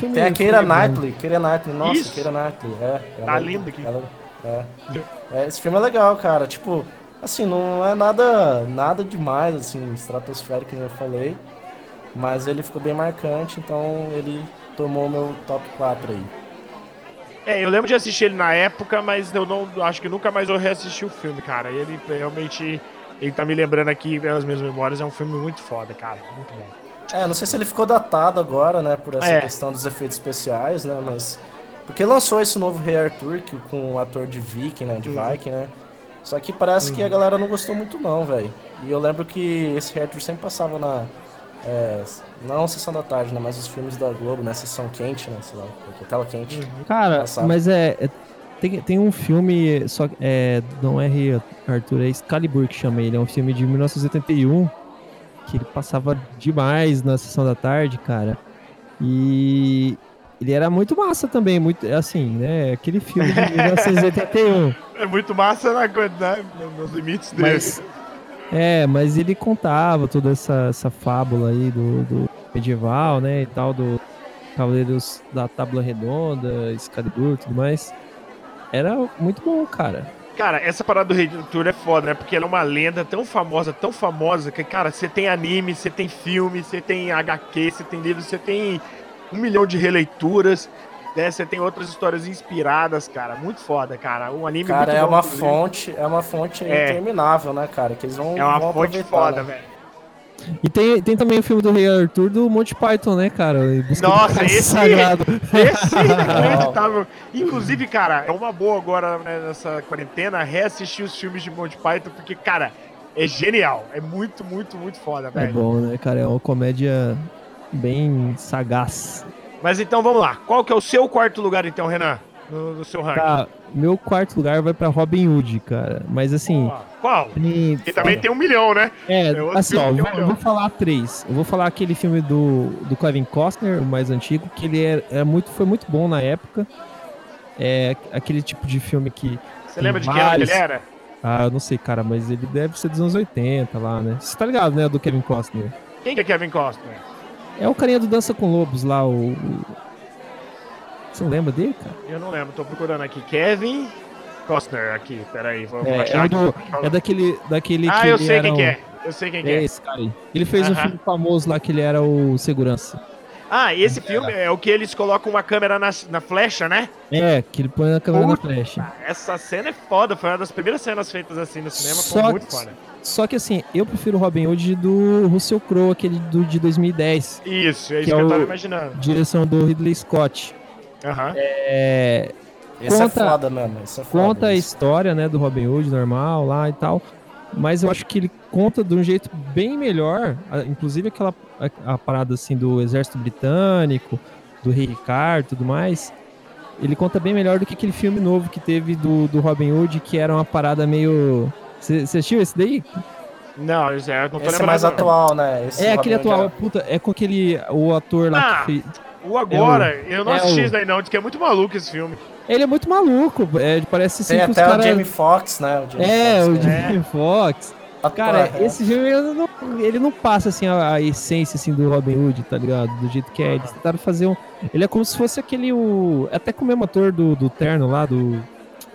filme. Tem a Keira. Knightley, Keira Knightley, nossa, Isso. Keira Knightley, é. Tá lindo aqui. ela- é. É, esse filme é legal, cara, tipo, assim, não é nada, nada demais, assim, estratosférico, como eu falei, mas ele ficou bem marcante, então ele tomou o meu top 4 aí. É, eu lembro de assistir ele na época, mas eu não acho que nunca mais eu reassisti o filme, cara. Ele realmente Ele tá me lembrando aqui, pelas minhas memórias, é um filme muito foda, cara. Muito bom. É, não sei se ele ficou datado agora, né, por essa É. questão dos efeitos especiais, né, mas... Porque lançou esse novo Rei Arthur que, com o ator de Viking, né, de Uhum. Viking, né? Só que parece que a galera não gostou muito não, velho. E eu lembro que esse Rei Arthur sempre passava na... É, não Sessão da Tarde, né, mas os filmes da Globo, né, Sessão Quente, né, sei lá, porque tela quente. Uhum. Cara, Passava. mas é. é- tem, tem um filme, só que é, não é Rei Arthur, é Excalibur que chama ele. É um filme de 1981 que ele passava demais na sessão da tarde, cara. E ele era muito massa também, muito assim, né? Aquele filme de 1981. É muito massa na, né, nos limites dele. Mas, é, mas ele contava toda essa, essa fábula aí do, do medieval, né? E tal, do Cavaleiros da Tábua Redonda, Excalibur e tudo mais. Era muito bom, cara. Cara, essa parada do Rei Arthur é foda, né? Porque ela é uma lenda tão famosa, tão famosa, que, cara, você tem anime, você tem filme, você tem HQ, você tem livro, você tem um milhão de releituras, né? Você tem outras histórias inspiradas, cara. Muito foda, cara. Um anime Cara, é bom, uma inclusive. fonte, é uma fonte É. interminável, né, cara? Que eles vão É uma vão fonte foda, né? velho. E tem, tem também o filme do Rei Arthur do Monty Python, né, cara? Nossa, esse- Sagrado. Esse é inacreditável. Inclusive, cara, é uma boa agora né, nessa quarentena reassistir os filmes de Monty Python, porque, cara, é genial. É muito, muito, muito foda, É velho. bom, né, cara? É uma comédia bem sagaz. Mas então vamos lá. Qual que é o seu quarto lugar, então, Renan? No, no seu ranking? Tá, meu quarto lugar vai pra Robin Hood, cara. Mas assim. Qual? tem- E também tem um milhão, né? É, é assim, ó, filme eu que vou, eu eu vou falar três. Eu vou falar aquele filme do, do Kevin Costner, o mais antigo, que ele é, é muito, foi muito bom na época. É aquele tipo de filme que. Você lembra de que que vários. ele era? Ah, eu não sei, cara, mas ele deve ser dos anos 80 lá, né? Você tá ligado, né? Do Kevin Costner. Quem que é Kevin Costner? É o carinha do Dança com Lobos lá, o. Você não lembra dele, cara? Eu não lembro, tô procurando aqui. Kevin Costner, aqui, peraí. Vou, É, achar é, do- é daquele, daquele Ah, que eu sei quem um- que é. Eu sei quem que É é. esse cara aí. Ele fez um Aham. filme famoso lá que ele era o segurança. Ah, e esse filme é o que eles colocam uma câmera na, na flecha, né? É, que ele põe a câmera na Puta. flecha. Essa cena é foda, foi uma das primeiras cenas feitas assim no cinema, foi muito que- foda. Só que assim, eu prefiro o Robin Hood do Russell Crowe, aquele do, de 2010. Isso, é isso Que que, é eu o- tava imaginando. Direção do Ridley Scott. Aham. É, Esse Conta- é foda mesmo, esse é foda. conta a história, né, do Robin Hood normal lá e tal. Mas eu acho que ele conta de um jeito bem melhor, inclusive aquela a, a parada assim do exército britânico, do rei Ricardo e tudo mais. Ele conta bem melhor do que aquele filme novo que teve do, do Robin Hood, que era uma parada meio. Você assistiu esse daí? Não, isso é, eu não tô Esse é mais não. atual, né? Esse é aquele atual, puta, é com aquele. O ator lá Ah, que fez. O agora, eu não é assisti o- isso daí não, diz que é muito maluco esse filme. Ele é muito maluco, é, parece assim Tem até caras. o Jamie Foxx, né? O Jamie É, o Foxx, né? Jamie Foxx. Cara, É. esse filme ele não, ele não passa assim a, a essência assim do Robin Hood, tá ligado? Do jeito que é. Eles tentaram fazer um. Ele é como se fosse aquele. O, até com o mesmo ator do, do Terno lá, do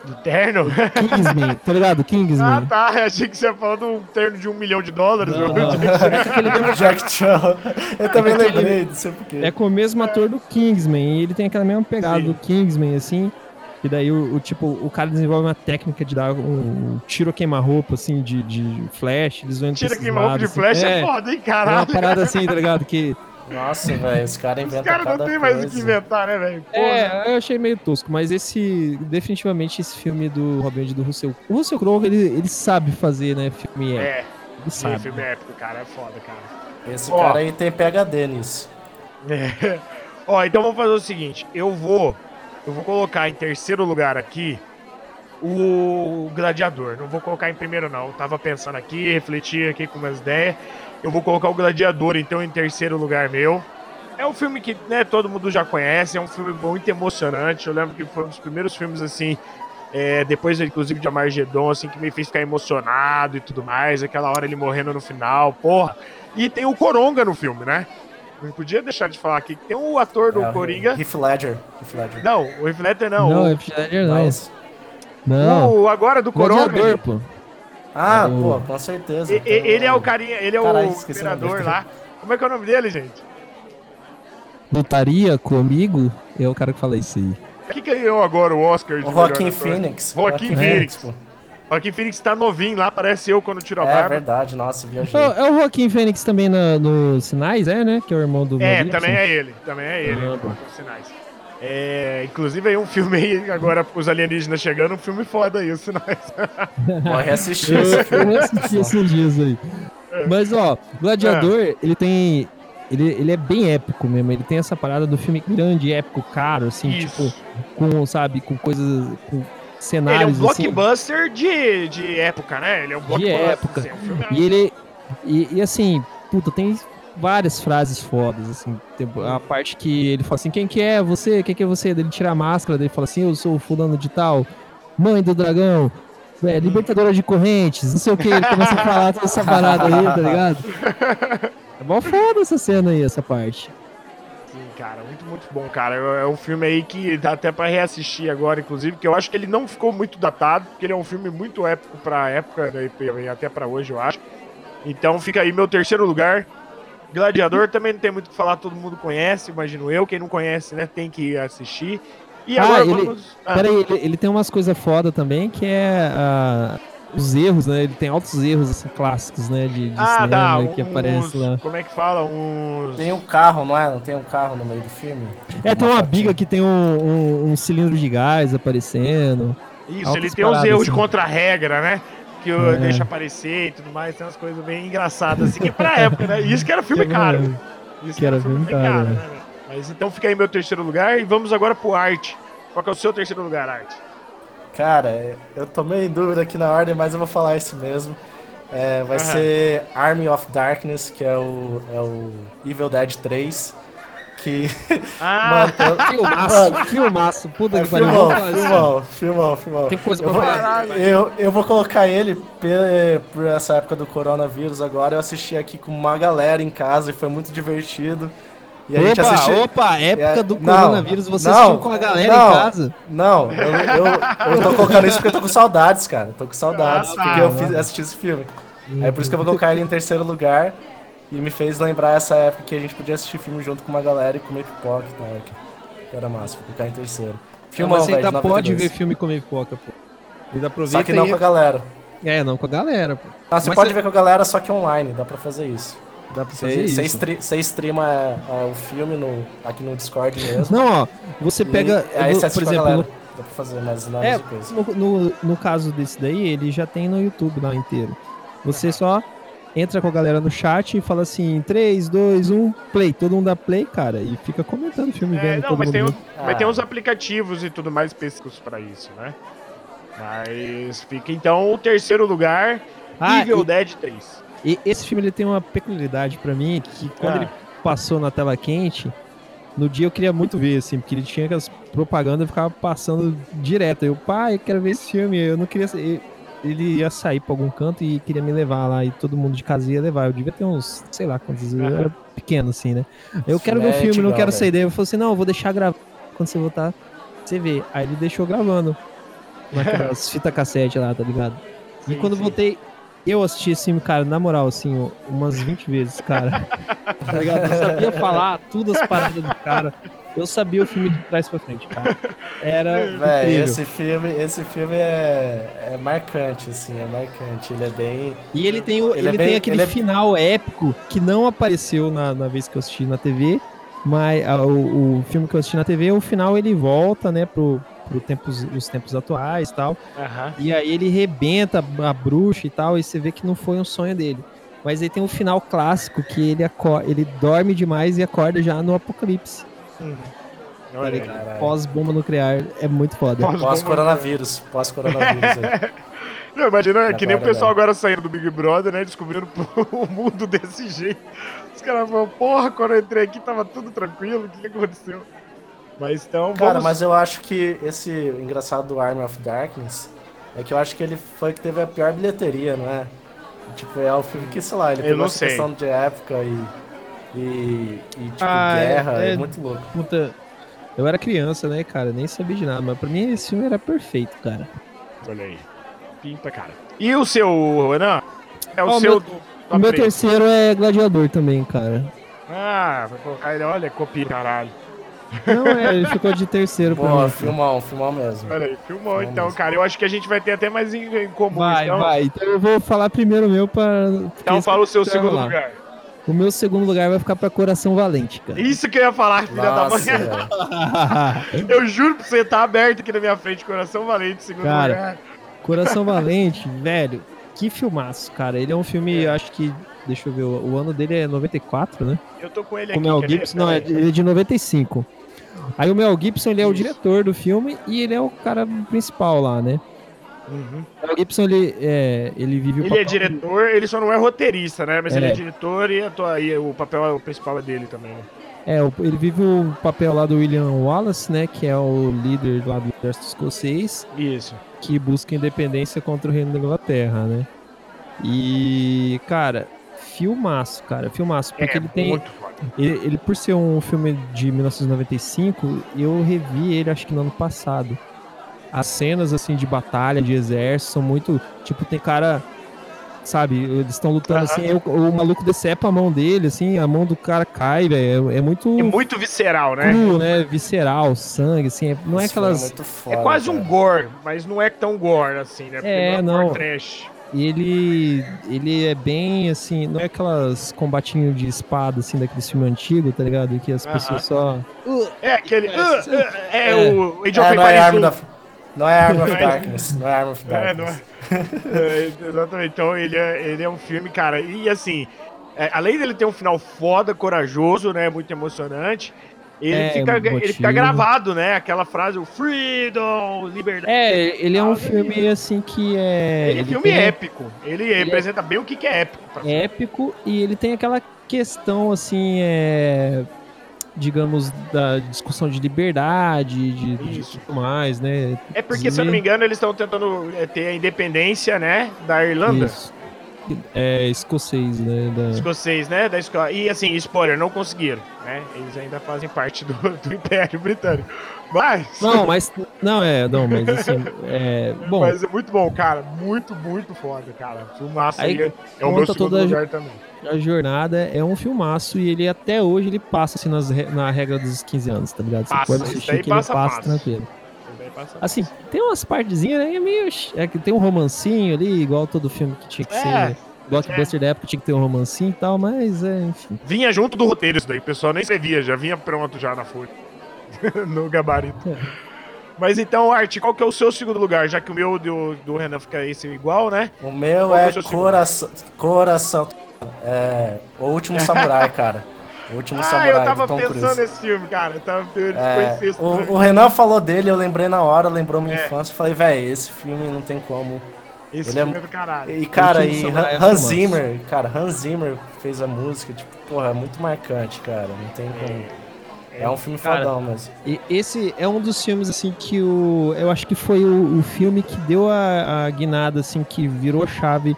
Do terno? Kingsman, tá ligado? ah, Kingsman. tá. Eu achei que você ia falar de um terno de um milhão de dólares. Não, Eu- não. É aquele Jack Chan. Eu também Aquele- lembrei, não sei porquê. É com o mesmo ator do Kingsman. E ele tem aquela mesma pegada Sim. do Kingsman, assim. E daí o, o, tipo, o cara desenvolve uma técnica de dar um, tiro a queima-roupa, assim, de, de flash. Eles vão indo pra Tira esses que roupa de assim. flecha é, É, foda, hein, é uma caralho. parada assim, tá ligado? Que Nossa, velho, os caras Os inventam caras não tem mais o que inventar, né, velho? É, eu achei meio tosco, mas esse, definitivamente esse filme do Robin Hood do Russell, o Russell Crowe, ele, ele sabe fazer, né, filme é, É, ele esse sabe. filme é épico, cara, é foda, cara. Esse Ó. cara aí tem PHD nisso. É. Ó, então vamos fazer o seguinte, eu vou, eu vou colocar em terceiro lugar aqui o Gladiador. Não vou colocar em primeiro não. Eu tava pensando aqui, refleti aqui com umas ideias. Eu vou colocar o Gladiador então em terceiro lugar meu. É um filme que, né, todo mundo já conhece, é um filme muito emocionante. Eu lembro que foi um dos primeiros filmes assim, é, depois inclusive de Amargedon, assim, que me fez ficar emocionado e tudo mais. Aquela hora ele morrendo no final, porra. E tem o Coronga no filme, né? Não podia deixar de falar aqui que tem o ator do É, Coringa. Heath Ledger. Heath Ledger. Não, o Heath Ledger não. Não, o, é Ledger não. Mas- Não, o agora do Coronga. Gladiador, pô. Ah, O- pô, com certeza. e- e- ele é o carinha, ele é Caralho, o imperador dele. lá. Como é que é o nome dele, gente? Lutaria comigo, é o cara que fala isso aí. Quem ganhou agora o Oscar de O ator? Phoenix. Joaquin Phoenix, Phoenix. pô. Joaquim Phoenix tá novinho lá, parece eu quando tiro a É barba. verdade, nossa, viajei. É, é o Joaquim Fênix também na, nos Sinais, é, né? Que é o irmão do É, também é ele. Também é ele. Ah, os sinais. É, inclusive aí um filme aí, agora os alienígenas chegando, um filme foda aí, os sinais. Morre assistir Eu, esse eu filme. assisti esses dias aí. Mas, ó, Gladiador, ele tem. Ele, ele é bem épico mesmo. Ele tem essa parada do filme grande, épico, caro, assim, Isso. tipo, com, sabe, com coisas. com Ele é um cenários. assim. blockbuster de, de época, né? Ele é um blockbuster. época. assim, é um filme- E ele. E, e, assim, puta, tem várias frases fodas, assim. Tem a parte que ele fala assim: quem que é você? Quem que é você? Ele tira a máscara, ele fala assim: eu sou o fulano de tal, mãe do dragão. É, libertadora de correntes, não sei o que, ele começa a falar toda essa parada aí, tá ligado? É mó foda essa cena aí, essa parte. Sim, cara, muito, muito bom, cara. É um filme aí que dá até pra reassistir agora, inclusive, porque eu acho que ele não ficou muito datado, porque ele é um filme muito épico pra época, né, e até pra hoje, eu acho. Então fica aí meu terceiro lugar. Gladiador também não tem muito o que falar, todo mundo conhece, imagino eu. Quem não conhece, né, tem que assistir. E Ah, agora ele- vamos. Ah, Pera aí, ele, ele tem umas coisas foda também, que é ah, os erros, né? Ele tem altos erros assim, clássicos, né? De, de ah, cinema dá. que uns- aparece lá. Como é que fala? Uns. Tem um carro, não é? Não tem um carro no meio do filme? É, tem uma biga que tem um, um- um cilindro de gás aparecendo. Isso, altas ele tem uns paradas, erros de assim. contra-regra, né? Que o É. deixa aparecer e tudo mais, tem umas coisas bem engraçadas, assim, que pra época, né? Isso que era filme caro. Isso Que era filme bem caro, né, né? Mas então fica aí meu terceiro lugar e vamos agora pro Arte. Qual que é o seu terceiro lugar, Arte? Cara, eu tô meio em dúvida aqui na ordem, mas eu vou falar esse mesmo. É, vai Aham. ser Army of Darkness, que é o, é o Evil Dead 3. Que. Ah, Mano, Filmaço, filmaço. Puta É, que pariu. filmão, filmão, filmão, filmão. Tem coisa Eu pra falar. eu, eu vou colocar ele por essa época do coronavírus agora. Eu assisti aqui com uma galera em casa e foi muito divertido. E a gente Opa, assistiu. opa, época É, do não, coronavírus, você não, assistiu com a galera não. em casa. Não, eu, eu, eu tô colocando isso porque eu tô com saudades, cara. Tô com saudades, Ah, tá. porque eu fiz, assisti esse filme. É por isso que eu vou colocar ele em terceiro lugar. E me fez lembrar essa época que a gente podia assistir filme junto com uma galera e comer pipoca e tal. Que, era massa, colocar em terceiro. Filmão, Mas você ainda de pode 92. ver filme comer pipoca, pô. Ainda aproveita Só que não e- com a galera. É, não com a galera, pô. Ah, você Mas pode ver com a galera, só que online, dá pra fazer isso. Dá pra fazer Você, isso. você, streama, é, o filme no, aqui no Discord mesmo. Não, ó, você E pega, aí eu você por exemplo, no- Dá pra fazer mais É, no, no, no caso desse daí, ele já tem no YouTube lá inteiro. Você só entra com a galera no chat e fala assim, 3, 2, 1, play. Todo mundo dá play, cara, e fica comentando o filme, é, vendo não, todo mas mundo tem, um- junto. mas tem Ah. uns aplicativos e tudo mais específicos pra isso, né? Mas fica então o terceiro lugar, Ah, Evil e- Dead 3. E esse filme ele tem uma peculiaridade pra mim, que quando Ah. ele passou na tela quente, no dia eu queria muito ver, assim, porque ele tinha aquelas propagandas e ficava passando direto. Eu, pai, eu quero ver esse filme. Eu não queria. Ele ia sair pra algum canto e queria me levar lá, e todo mundo de casa ia levar. Eu devia ter uns, sei lá quantos, eu era pequeno, assim, né? Eu quero ver o filme, não quero sair daí. Eu falei assim: não, eu vou deixar gravar. Quando você voltar, você vê. Aí ele deixou gravando. Naquelas fita cassete lá, tá ligado? E Sim, quando eu sim. voltei, eu assisti esse filme, cara, na moral, assim, umas 20 vezes, cara. tá ligado? Eu sabia falar tudo as paradas do cara. Eu sabia o filme de trás pra frente, cara. Era Véi, esse filme, esse filme é, é marcante, assim, é marcante. Ele é bem. E ele tem, o- Ele ele é bem- tem aquele ele é- final épico que não apareceu na, na vez que eu assisti na TV, mas ah, o, o filme que eu assisti na TV, o final ele volta, né, pro, pro tempos, os tempos atuais e tal. Aham. E aí ele rebenta a bruxa e tal, e você vê que não foi um sonho dele. Mas aí tem um final clássico que ele, ele dorme demais e acorda já no apocalipse. Caralho. Pós-bomba nuclear é muito foda. Pós- Pós-coronavírus. Pós-coronavírus. aí. Não, imagina, é que nem o pessoal velho. agora saindo do Big Brother, né? Descobrindo o mundo desse jeito. Os caras falam, porra, quando eu entrei aqui tava tudo tranquilo, o que, aconteceu? Mas então, Cara, vamos... mas eu acho que esse engraçado do Army of Darkness é que eu acho que ele foi que teve a pior bilheteria, não é? Tipo, é o filme que, sei lá, ele Eu pegou não essa sei. questão de época e. E, e, tipo, Ah, é- guerra, é, é- muito louco. Puta, eu era criança, né, cara? Nem sabia de nada, mas pra mim esse filme era perfeito, cara. Olha aí. Pimpa, cara. E o seu, Renan? É o Ó, o seu... meu- O meu terceiro é Gladiador também, cara. Ah, vai colocar ele, olha, copia, caralho. Não, é, ele ficou de terceiro pra Pô, mim. filmão, filmão mesmo. Olha aí, filmou então, cara. Eu acho que a gente vai ter até mais em, em comum. Vai, então, vai. Então eu vou falar primeiro meu pra. Então fala o seu segundo lá. lugar. O meu segundo lugar vai ficar pra Coração Valente, cara. Isso que eu ia falar, filha da Nossa, mãe. velho. Eu juro pra você, tá aberto aqui na minha frente, coração valente, segundo Cara, lugar. Coração Valente, velho, que filmaço, cara. Ele é um filme, acho que. Deixa eu ver, o o ano dele é 94, né? Eu tô com ele Com aqui. o Mel? Gibson, não, é ele é de 95. Aí o Mel Gibson, ele é o Isso. diretor do filme e ele é o cara principal lá, né? Uhum. O Gibson, ele, é, ele vive o Ele é papel- diretor, ele só não é roteirista, né? Mas ele É. é diretor e, atua- e o papel principal é dele também, né? É, ele vive o papel lá do William Wallace, né? Que é o líder lá do exército escocês, Isso. que busca independência contra o reino da Inglaterra, né? E, cara, filmaço, cara, filmaço. Porque é ele tem. Ele, ele, por ser um filme de 1995, eu revi ele acho que no ano passado. As cenas, assim, de batalha, de exército, são muito. Tipo, tem cara. Sabe, eles estão lutando Aham. assim, o, o maluco decepa a mão dele, assim, a mão do cara cai, velho. É, é muito É muito visceral, né? cru, né? Visceral, sangue, assim. é- não é aquelas. muito foda, É quase um cara. gore, mas não é tão gore assim, né? Porque É, não é não. gore trash. E ele, ele é bem assim, não é aquelas combatinhos de espada, assim, daqueles filmes antigos, tá ligado? Que as pessoas só. É aquele. É, sim. ah, é, É. o Age É, of é Empires não é Arm of Não é- Darkness. Não é Arm of É, não Darkness. é. É, exatamente. Então ele é, ele é um filme, cara. E assim, é, além dele ter um final foda, corajoso, né? Muito emocionante. Ele, É, fica, ele fica gravado, né? Aquela frase, o freedom, liberdade. É, ele é um filme assim que é. Ele é filme tem- épico. Ele, representa bem o que, que é épico. pra é épico e ele tem aquela questão assim, é, digamos, da discussão de liberdade, de, de Isso. tudo mais, né? É porque, se eu não me engano, eles estão tentando é, ter a independência, né? Da Irlanda. Isso. É escocês, né? da- Escocês, né? Da escola. E assim, spoiler, não conseguiram, né? Eles ainda fazem parte do, do Império Britânico. Mas. Não, mas não é, não, mas assim, é, bom, Mas é muito bom, cara. Muito, muito foda, cara. Filmaço Aí aí. É, é o meu segundo toda lugar também. A jornada é um filmaço e ele até hoje ele passa assim nas, na regra dos 15 anos, tá ligado? Você Passa, pode assistir que passa ele passa fácil. tranquilo. Passa- Assim, tem umas partezinhas, né? É meio. É que tem um romancinho ali, igual todo filme que tinha que É, ser. Blockbuster da época tinha que ter um romancinho e tal, mas é, enfim. Vinha junto do roteiro isso daí, o pessoal nem escrevia, já vinha pronto já na folha. no gabarito. É. Mas então, Art, qual que é o seu segundo lugar? Já que o meu do, do Renan fica esse igual, né? O meu Qual é é o seu segundo? coração. É. O último samurai, cara. O último ah, samurai eu tava do Tom pensando Cruise. nesse filme, cara. Eu tava É, o, o Renan falou dele, eu lembrei na hora, lembrou minha É. infância. Falei, velho, esse filme não tem como. Esse ele é- filme é do caralho. E, cara, e Samurai é Han-. Hans Zimmer, cara, Hans Zimmer fez a música, tipo, porra, é muito marcante, cara. Não tem como. É um filme Cara, fodão mesmo. E esse é um dos filmes, assim, que o. Eu acho que foi o, o filme que deu a, a guinada, assim, que virou chave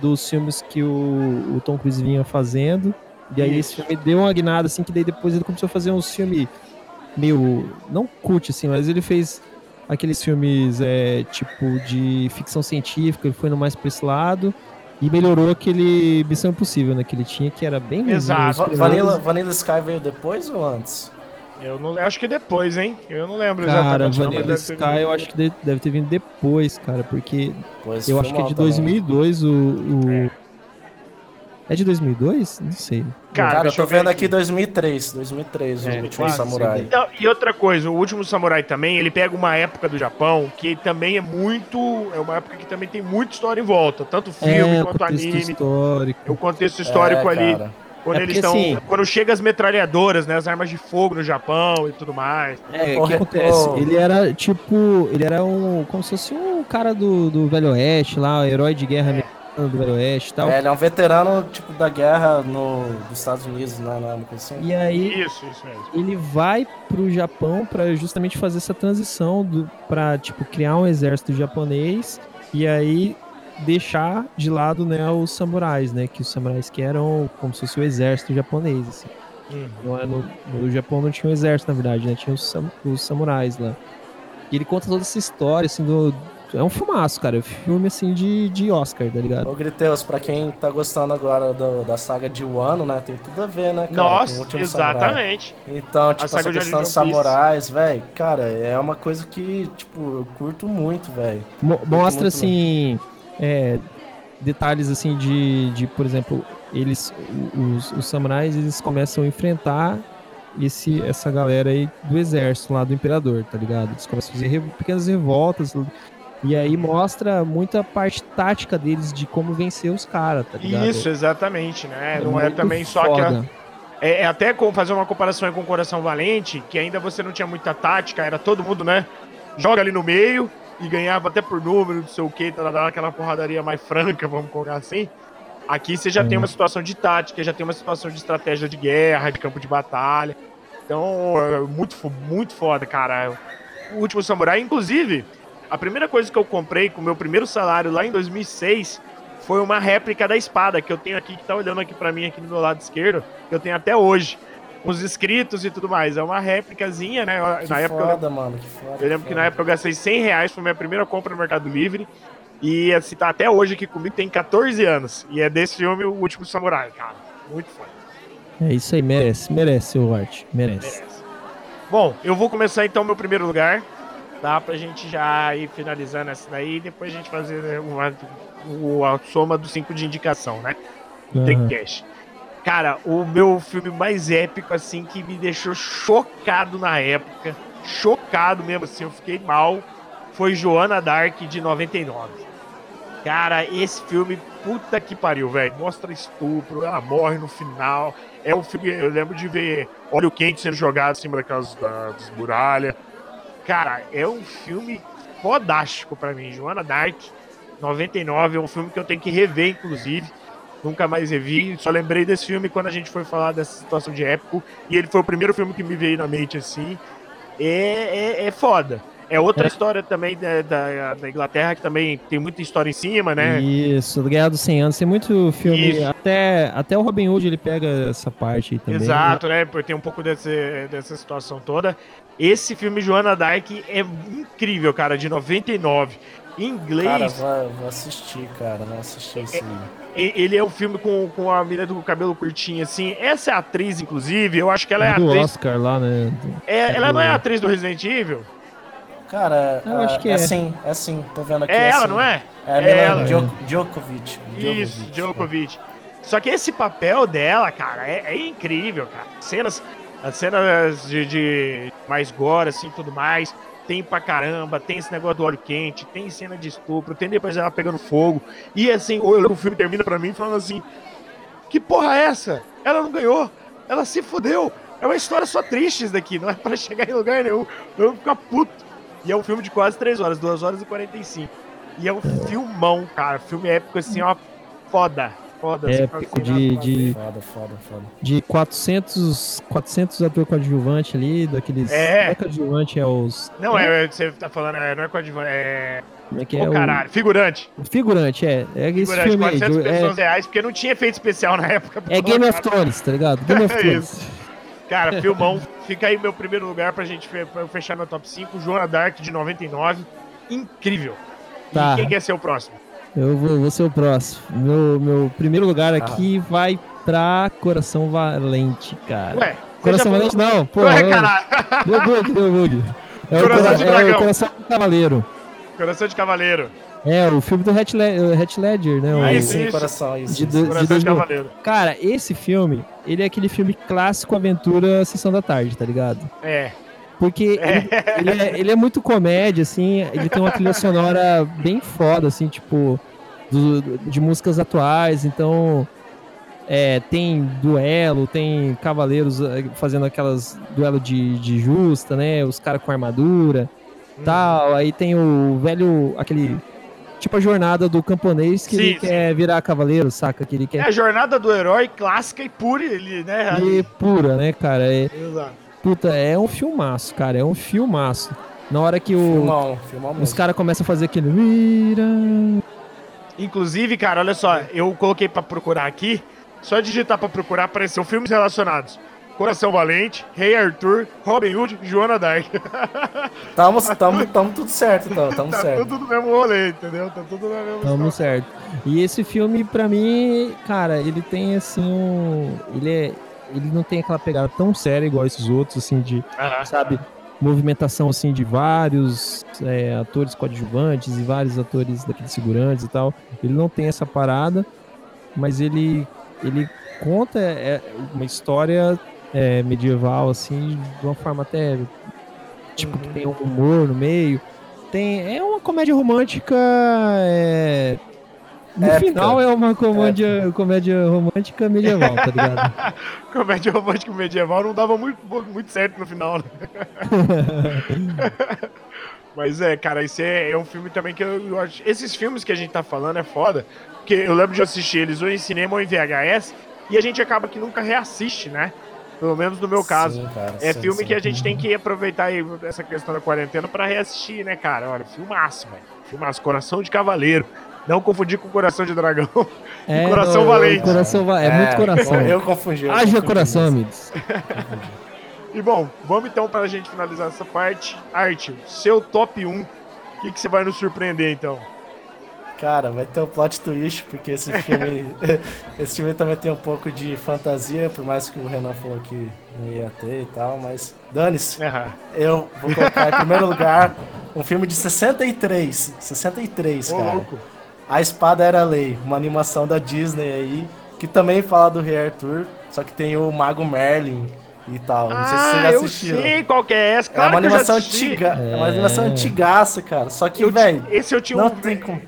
dos filmes que o, o Tom Cruise vinha fazendo. E aí esse filme deu uma guinada, assim, que daí depois ele começou a fazer uns filmes meio. Não cult, assim, mas ele fez aqueles filmes é, tipo de ficção científica, ele foi no mais pra esse lado. E melhorou aquele Missão Impossível, né? Que ele tinha, que era bem Exato. Va- primeiros. Vanilla, Vanilla Sky veio depois ou antes? Eu não acho que depois, hein? Eu não lembro Cara, exatamente. mas Vanilla ter Sky eu acho que de- deve ter vindo depois, cara, porque Pois eu acho que é de 2002 o... o- É de 2002? Não sei. Cara, Cara, eu tô vendo aqui. aqui 2003, 2003, É, o último quase, samurai. Então, e outra coisa, o último samurai também, ele pega uma época do Japão que também é muito. É uma época que também tem muita história em volta, tanto filme É, o quanto contexto anime. histórico. O contexto histórico É, ali. cara. Quando É eles estão. assim- Quando chega as metralhadoras, né? As armas de fogo no Japão e tudo mais. É, o Ô, que acontece? Ele era tipo. Ele era um. Como se fosse um cara do, do Velho Oeste lá, herói de guerra americano do Velho Oeste e tal. É, ele é um veterano, tipo, da guerra no, dos Estados Unidos, né? Não é uma coisa assim? E aí Isso, isso mesmo. ele vai pro Japão pra justamente fazer essa transição do para tipo criar um exército japonês e aí deixar de lado né os samurais né que os samurais que eram como se fosse o exército japonês assim. Uhum. Não é- no, no Japão não tinha um exército na verdade né tinha os, sam- os samurais lá e ele conta toda essa história assim do é um filmaço, cara. É um filme assim de, de Oscar, tá ligado? Ô, Griteus, pra quem tá gostando agora do, da saga de Wano, né? Tem tudo a ver, né, cara? Nossa, exatamente. Samurai. Então, tipo, essa questão dos samurais, velho, cara, é uma coisa que, tipo, eu curto muito, velho. Mo mostra, muito assim, é, detalhes, assim, de, de, por exemplo, eles, os, os samurais, eles começam a enfrentar esse, essa galera aí do exército lá do imperador, tá ligado? Eles começam a fazer re pequenas revoltas, e aí mostra muita parte tática deles de como vencer os caras, tá ligado? Isso, exatamente, né? É não é também foda. só que. A, é, é, até fazer uma comparação com o Coração Valente, que ainda você não tinha muita tática, era todo mundo, né? Joga ali no meio e ganhava até por número, não sei o que, tá, aquela porradaria mais franca, vamos colocar assim. Aqui você já é. tem uma situação de tática, já tem uma situação de estratégia de guerra, de campo de batalha. Então, muito, muito foda, cara. O Último Samurai, inclusive, a primeira coisa que eu comprei com o meu primeiro salário lá em 2006 foi uma réplica da espada que eu tenho aqui, que tá olhando aqui para mim, aqui do meu lado esquerdo, que eu tenho até hoje. Com os inscritos e tudo mais. É uma réplicazinha, né? Que na época foda, eu, mano. Que foda, eu lembro que, que na época eu gastei 100 reais, foi minha primeira compra no Mercado Livre. E assim, tá até hoje aqui comigo, tem 14 anos. E é desse filme O Último Samurai, cara. Muito foda. É isso aí, merece, merece o arte, merece. merece. Bom, eu vou começar então meu primeiro lugar. Dá pra gente já ir finalizando essa daí e depois a gente fazer uma, uma, a soma dos cinco de indicação, né? Do uhum. Cash. Cara, o meu filme mais épico, assim, que me deixou chocado na época, chocado mesmo, assim, eu fiquei mal, foi Joana Dark de 99. Cara, esse filme, puta que pariu, velho. Mostra estupro, ela morre no final. É um filme, eu lembro de ver óleo quente sendo jogado em cima daquelas das muralhas. Cara, é um filme fodástico para mim. Joana Dark, 99, é um filme que eu tenho que rever, inclusive. Nunca mais revi. Só lembrei desse filme quando a gente foi falar dessa situação de época. E ele foi o primeiro filme que me veio na mente assim. É, é, é foda. É outra é. história também da, da, da, Inglaterra, que também tem muita história em cima, né? Isso, Guerra dos 100 Anos. Tem muito filme. Até, até o Robin Hood ele pega essa parte aí também. Exato, né? Porque tem um pouco desse, dessa situação toda. Esse filme Joana Dark é incrível, cara, de 99. Em inglês. Cara, vou, vou assistir, cara. Não assisti esse é, Ele é um filme com, com a menina do cabelo curtinho, assim. Essa é a atriz, inclusive. Eu acho que ela é, é do atriz. Oscar lá, né? É, ela não é atriz do Resident Evil? Cara, eu acho que é. É sim, é sim. Tô vendo aqui. É, é ela, assim. não é? É, é ela. Djokovic, Djokovic. Isso, Djokovic. Só que esse papel dela, cara, é, é incrível, cara. Cenas as cenas de, de mais gore, assim, tudo mais. Tem pra caramba, tem esse negócio do óleo quente, tem cena de estupro, tem depois ela pegando fogo. E assim, o, filme termina pra mim falando assim: Que porra é essa? Ela não ganhou, ela se fodeu. É uma história só triste isso daqui, não é pra chegar em lugar nenhum. Eu vou ficar puto. E é um filme de quase 3 horas, 2 horas e 45. E é um filmão, cara. Filme épico, assim, ó, foda. Foda, é, épico de, de, foda, foda, foda. de 400, 400 atores coadjuvantes ali, daqueles. É. Não é coadjuvante, é os. Não, é, você tá falando, é, não é coadjuvante, é. Como é que é? Oh, caralho, figurante. Figurante, é. É esse figurante, filme 400 aí, pessoas é... reais, porque não tinha efeito especial na época. É Game of Thrones, tá ligado? Game of Thrones. Cara, filmão. Fica aí meu primeiro lugar pra gente fechar meu top 5. Joana Dark de 99. Incrível. Tá. E quem quer ser o próximo? Eu vou, vou ser o próximo. Meu, meu primeiro lugar aqui ah. vai pra Coração Valente, cara. Ué, Coração Valente não, pô. Ué, caralho. Deu bug, deu bug. É coração o, de é o Coração de Cavaleiro. Coração de Cavaleiro. É, o filme do Hatch Ledger, né? Aí o, sim, Coração, isso. De, de, coração de, de Cavaleiro. Cara, esse filme, ele é aquele filme clássico aventura Sessão da Tarde, tá ligado? É. Porque é. Ele, ele, é, ele, é, muito comédia, assim, ele tem uma trilha sonora bem foda, assim, tipo, do, de músicas atuais, então é, tem duelo, tem cavaleiros eh, fazendo aquelas duelo de, de justa, né? Os caras com armadura hum. tal. Aí tem o velho, aquele. Tipo a jornada do camponês que sim, ele sim. quer virar cavaleiro, saca? Que ele quer... É a jornada do herói clássica e pura, ele, né? E pura, né, cara? É... Exato. Puta, é um filmaço, cara. É um filmaço. Na hora que o, filmão, filmão os caras começam a fazer aquele. Inclusive, cara, olha só, eu coloquei para procurar aqui. Só digitar para procurar, apareceu filmes relacionados. Coração Valente, Rei Arthur, Robin Hood, Joana Dark. Tamo, tamo, tamo tudo certo, então, tamo tá certo. tudo no mesmo rolê, entendeu? Tá tudo na mesma Tamo história. certo. E esse filme, pra mim, cara, ele tem assim um. Ele é. Ele não tem aquela pegada tão séria igual esses outros, assim, de, sabe, movimentação assim de vários é, atores coadjuvantes e vários atores daqueles segurantes e tal. Ele não tem essa parada, mas ele ele conta é, uma história é, medieval assim de uma forma até tipo que tem um humor no meio. Tem é uma comédia romântica. é, no Épica. final é uma comédia, comédia romântica medieval, tá ligado? Comédia romântica medieval não dava muito, muito certo no final, né? Mas é, cara, esse é, é um filme também que eu, eu acho. Esses filmes que a gente tá falando é foda. Porque eu lembro de assistir eles ou em cinema ou em VHS. E a gente acaba que nunca reassiste, né? Pelo menos no meu caso. Sim, cara, É sim, filme sim. que a gente tem que aproveitar aí essa questão da quarentena pra reassistir, né, cara? Olha, filmaço, velho. Filmaço, Coração de Cavaleiro. Não confundir com Coração de Dragão. É, Coração não, Valente. Coração va- é, muito coração. Eu confundi. eu Haja confundi coração, amigos. E bom, vamos então pra gente finalizar essa parte. Arte, seu top 1. O que, que você vai nos surpreender então? Cara, vai ter um plot twist, porque esse filme. esse filme também tem um pouco de fantasia, por mais que o Renan falou que não ia ter e tal, mas. Dane-se. Aham. Eu vou colocar em primeiro lugar um filme de 63. 63, Ô, cara. louco. A Espada Era Lei, uma animação da Disney aí, que também fala do Rei Arthur, só que tem o Mago Merlin e tal. Não sei se vocês Ah, já eu assistiram. sei qual que é essa. É Claro uma eu já animação antiga. É uma É. animação antigaça, cara. Só que, Eu velho, Esse eu tinha não um... tem como.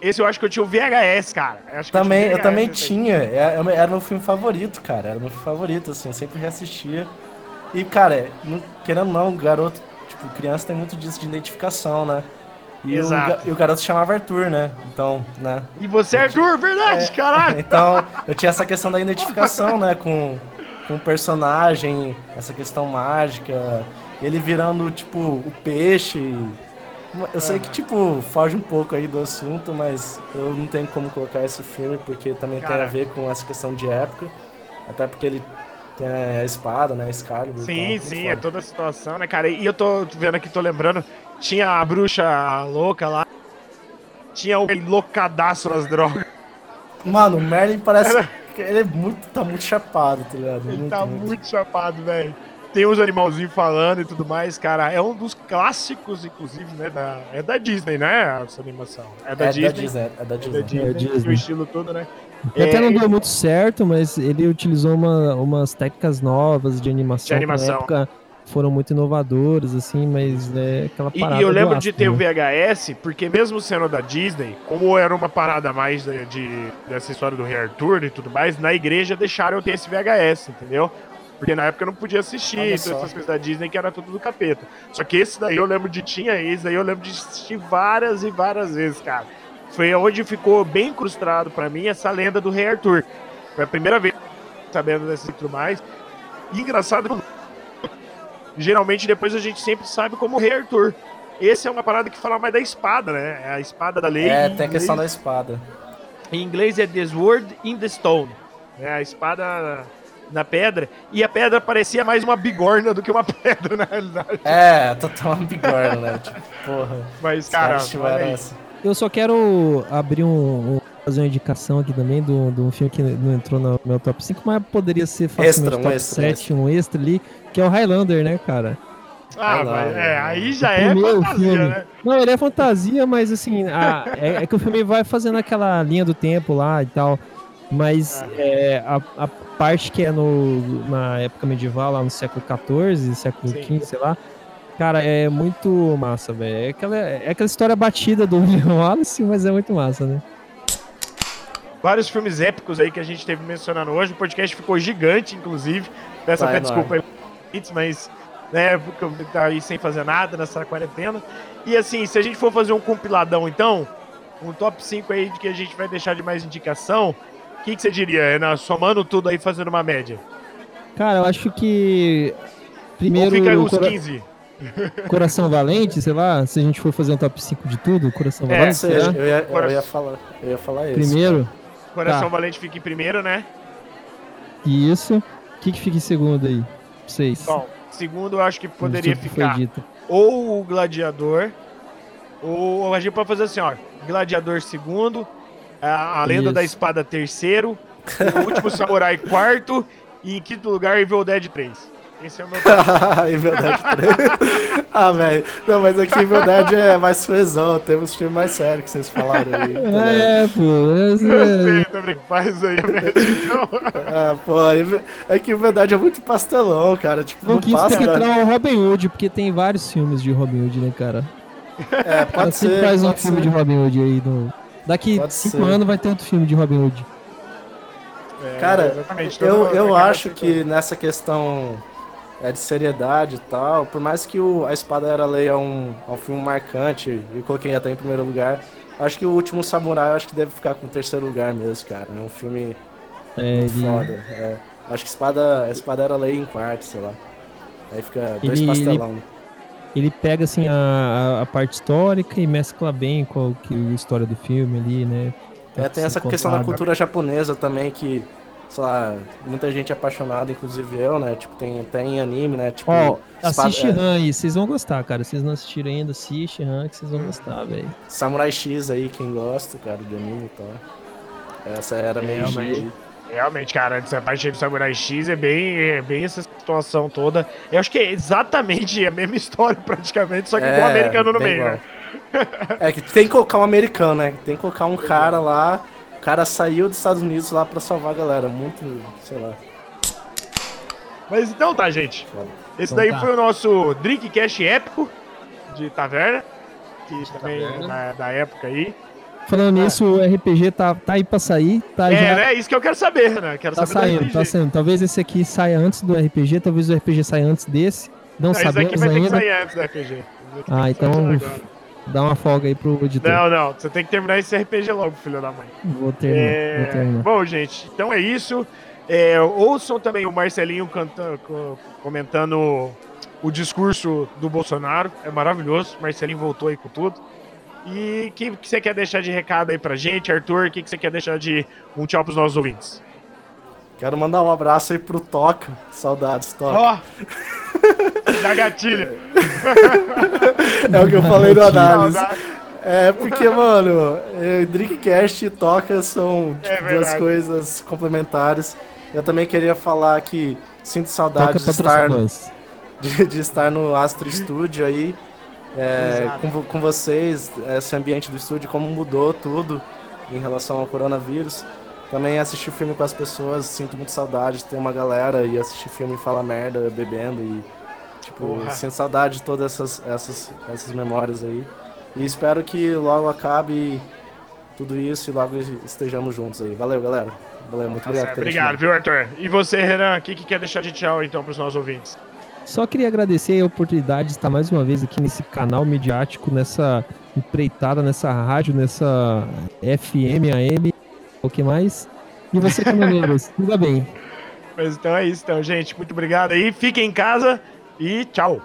Esse eu acho que eu tinha o VHS, cara. Acho que Também, eu VHS também esse aí. tinha. É- é- Era meu filme favorito, cara. Era meu filme favorito, assim. Eu sempre reassistia. E, cara, não- querendo ou não, garoto, tipo, criança tem muito disso de identificação, né? E o, Exato. e o garoto se chamava Arthur, né? Então, né? E você, Arthur, verdade, caralho. Então, eu tinha essa questão da identificação, né, com, com o personagem, essa questão mágica, ele virando, tipo, o peixe. Eu sei que, tipo, foge um pouco aí do assunto, mas eu não tenho como colocar esse filme, porque também tem a ver com essa questão de época, até porque ele tem a espada, né, a Excalibur. Sim, então, sim, é toda a situação, né, cara? E eu tô vendo aqui, tô lembrando, tinha a bruxa louca lá, tinha o loucadaço nas drogas. Mano, o Merlin parece que ele é muito, tá muito chapado, tá ligado? Ele Muito, tá muito. muito chapado, velho. Tem uns animalzinhos falando e tudo mais, cara. É um dos clássicos, inclusive, né? Da, é da Disney, né? Essa animação. É da É Disney. da Disney, é da É Disney. da Disney. É, tem Disney. O estilo todo, né? E até É, não deu muito certo, mas ele utilizou uma- umas técnicas novas de animação, De animação. que na época foram muito inovadoras, assim, mas é aquela E, parada e eu lembro de ter o né? VHS, porque mesmo sendo da Disney, como era uma parada mais de, de- dessa história do Rei Arthur e tudo mais, na igreja deixaram eu ter esse VHS, entendeu? Porque na época eu não podia assistir todas só. essas coisas da Disney que era tudo do capeta. Só que esse daí eu lembro de tinha esse daí eu lembro de assistir várias e várias vezes, cara. Foi onde ficou bem incrustado pra mim essa lenda do Rei Arthur. Foi a primeira vez sabendo desse e tudo mais. E engraçado geralmente depois a gente sempre sabe como o Rei Arthur. Esse é uma parada que fala mais da espada, né? É a espada da lei. É, em tem a questão da espada. Em inglês é The Sword in the Stone. É a espada na pedra. E a pedra parecia mais uma bigorna do que uma pedra, na realidade. É, total bigorna, né? Tipo, porra. Mas, cara. Eu só quero abrir um, um- fazer uma indicação aqui também de um filme que não entrou no meu top 5, mas poderia ser facilmente Extra, um top extra, 7, um extra ali, que é o Highlander, né, cara? Ah, mas, é, aí já O é fantasia, filme. né? Não, ele é fantasia, mas assim, a- é, é que o filme vai fazendo aquela linha do tempo lá e tal. Mas Ah. é, a, a parte que é no, na época medieval, lá no século XIV, século Sim. XV, sei lá. Cara, é muito massa, velho. É aquela, é aquela história batida do William Wallace, mas é muito massa, né? Vários filmes épicos aí que a gente teve mencionando hoje. O podcast ficou gigante, inclusive. Peço até desculpa aí, mas, né, porque eu tá aí sem fazer nada nessa quarentena. E assim, se a gente for fazer um compiladão, então, um top 5 aí de que a gente vai deixar de mais indicação, o que, que você diria, Renan? Somando tudo aí, fazendo uma média. Cara, eu acho que. Ou Primeiro, fica os Cora- 15? Coração Valente, sei lá, se a gente for fazer um top 5 de tudo, Coração É, Valente, Ou será? eu ia, eu Coração. ia falar, eu ia falar isso. Primeiro, Coração Tá. Valente fica em primeiro, né? isso. que, que fica em segundo aí? Vocês. Bom, segundo eu acho que poderia que ficar dito. ou o Gladiador, ou a gente pode fazer assim, ó. Gladiador segundo, a, a Lenda Isso. da Espada terceiro, o Último Samurai quarto, e em quinto lugar Evil Dead 3. Esse é o meu top. em verdade, ah, velho. Não, mas aqui em verdade é mais fresão. Temos filme mais sério que vocês falaram aí. tá? É, pô. Eu esse- sei. Faz aí a. Ah, pô, é que em verdade é muito pastelão, cara. Tipo, Não não, quis passa. entrar o Robin Hood, porque tem vários filmes de Robin Hood, né, cara? É, pode sempre ser. faz um filme ser. de Robin Hood aí. No... Daqui Pode cinco ser. anos vai ter outro filme de Robin Hood. É, Cara, eu, todo- eu acho sendo- que nessa questão é, de seriedade e tal, por mais que o A Espada Era Lei é um, é um filme marcante e coloquei até em primeiro lugar, acho que o Último Samurai acho que deve ficar com o terceiro lugar mesmo, cara. É um filme É, foda. é. Acho que Espada, Espada Era Lei em quarto, sei lá. Aí fica dois Ele- pastelão. ele pega assim a, a- a parte histórica e mescla bem com o que, a história do filme ali, né? É, tem essa questão da cultura japonesa também que, sei lá, muita gente é apaixonada, inclusive eu, né? Tipo, tem até em anime, né? Tipo, espada- assiste é, Han aí, vocês vão gostar, cara. Vocês não assistiram ainda, assiste Han que vocês vão gostar, velho. Samurai X aí, quem gosta, cara, de anime e tal. Essa era meio Realmente. Realmente, cara, essa parte do Samurai X é bem, é bem essa situação toda. Eu acho que é exatamente a mesma história, praticamente, só que com o americano no meio, né? É que tem que colocar um americano, né? Tem que colocar um cara lá. O cara saiu dos Estados Unidos lá pra salvar a galera. Muito, sei lá. Mas então tá, gente. Esse Então daí tá. foi o nosso Drinkcast épico de Taverna. Que também Taverna. é da, da época aí. Falando nisso, o RPG tá, tá aí pra sair, tá é, já. né? Isso que eu quero saber, né? Quero Tá saber do saindo, tá saindo. Talvez esse aqui saia antes do RPG, talvez o RPG saia antes desse. Não Não, esse daqui sabemos vai ter que ainda. sair antes do RPG. Esse Ah, então dá uma folga aí pro editor. Não, não. Você tem que terminar esse RPG logo, filho da mãe. Vou terminar, É, vou terminar. Bom, gente, então é isso. É, ouçam também o Marcelinho canta- co- comentando o discurso do Bolsonaro. É maravilhoso. Marcelinho voltou aí com tudo. E o que, que você quer deixar de recado aí pra gente, Arthur? O que, que você quer deixar de um tchau pros nossos ouvintes? Quero mandar um abraço aí pro Toca. Saudades, Toca. Ó! da gatilha. É o que eu falei no análise. É porque, mano, eh, Drinkcast e Toca são É tipo, duas verdade. coisas complementares. Eu também queria falar que sinto saudade de estar, de, de estar no Astro Studio aí, é, com, com vocês, esse ambiente do estúdio, como mudou tudo em relação ao coronavírus. Também assistir filme com as pessoas, sinto muito saudade de ter uma galera e assistir filme e falar merda, bebendo e tipo, Porra. sinto saudade de todas essas, essas, essas memórias aí. E espero que logo acabe tudo isso e logo estejamos juntos aí. Valeu, galera. Valeu, muito Tá obrigado. Obrigado, viu, Arthur? E você, Renan, o que, que quer deixar de tchau então pros nossos ouvintes? Só queria agradecer a oportunidade de estar mais uma vez aqui nesse canal midiático, nessa empreitada, nessa rádio, nessa FM, AM, o que mais. E você, caminhoneiros, tudo bem. Mas então é isso, então, gente. Muito obrigado aí. Fiquem em casa e tchau.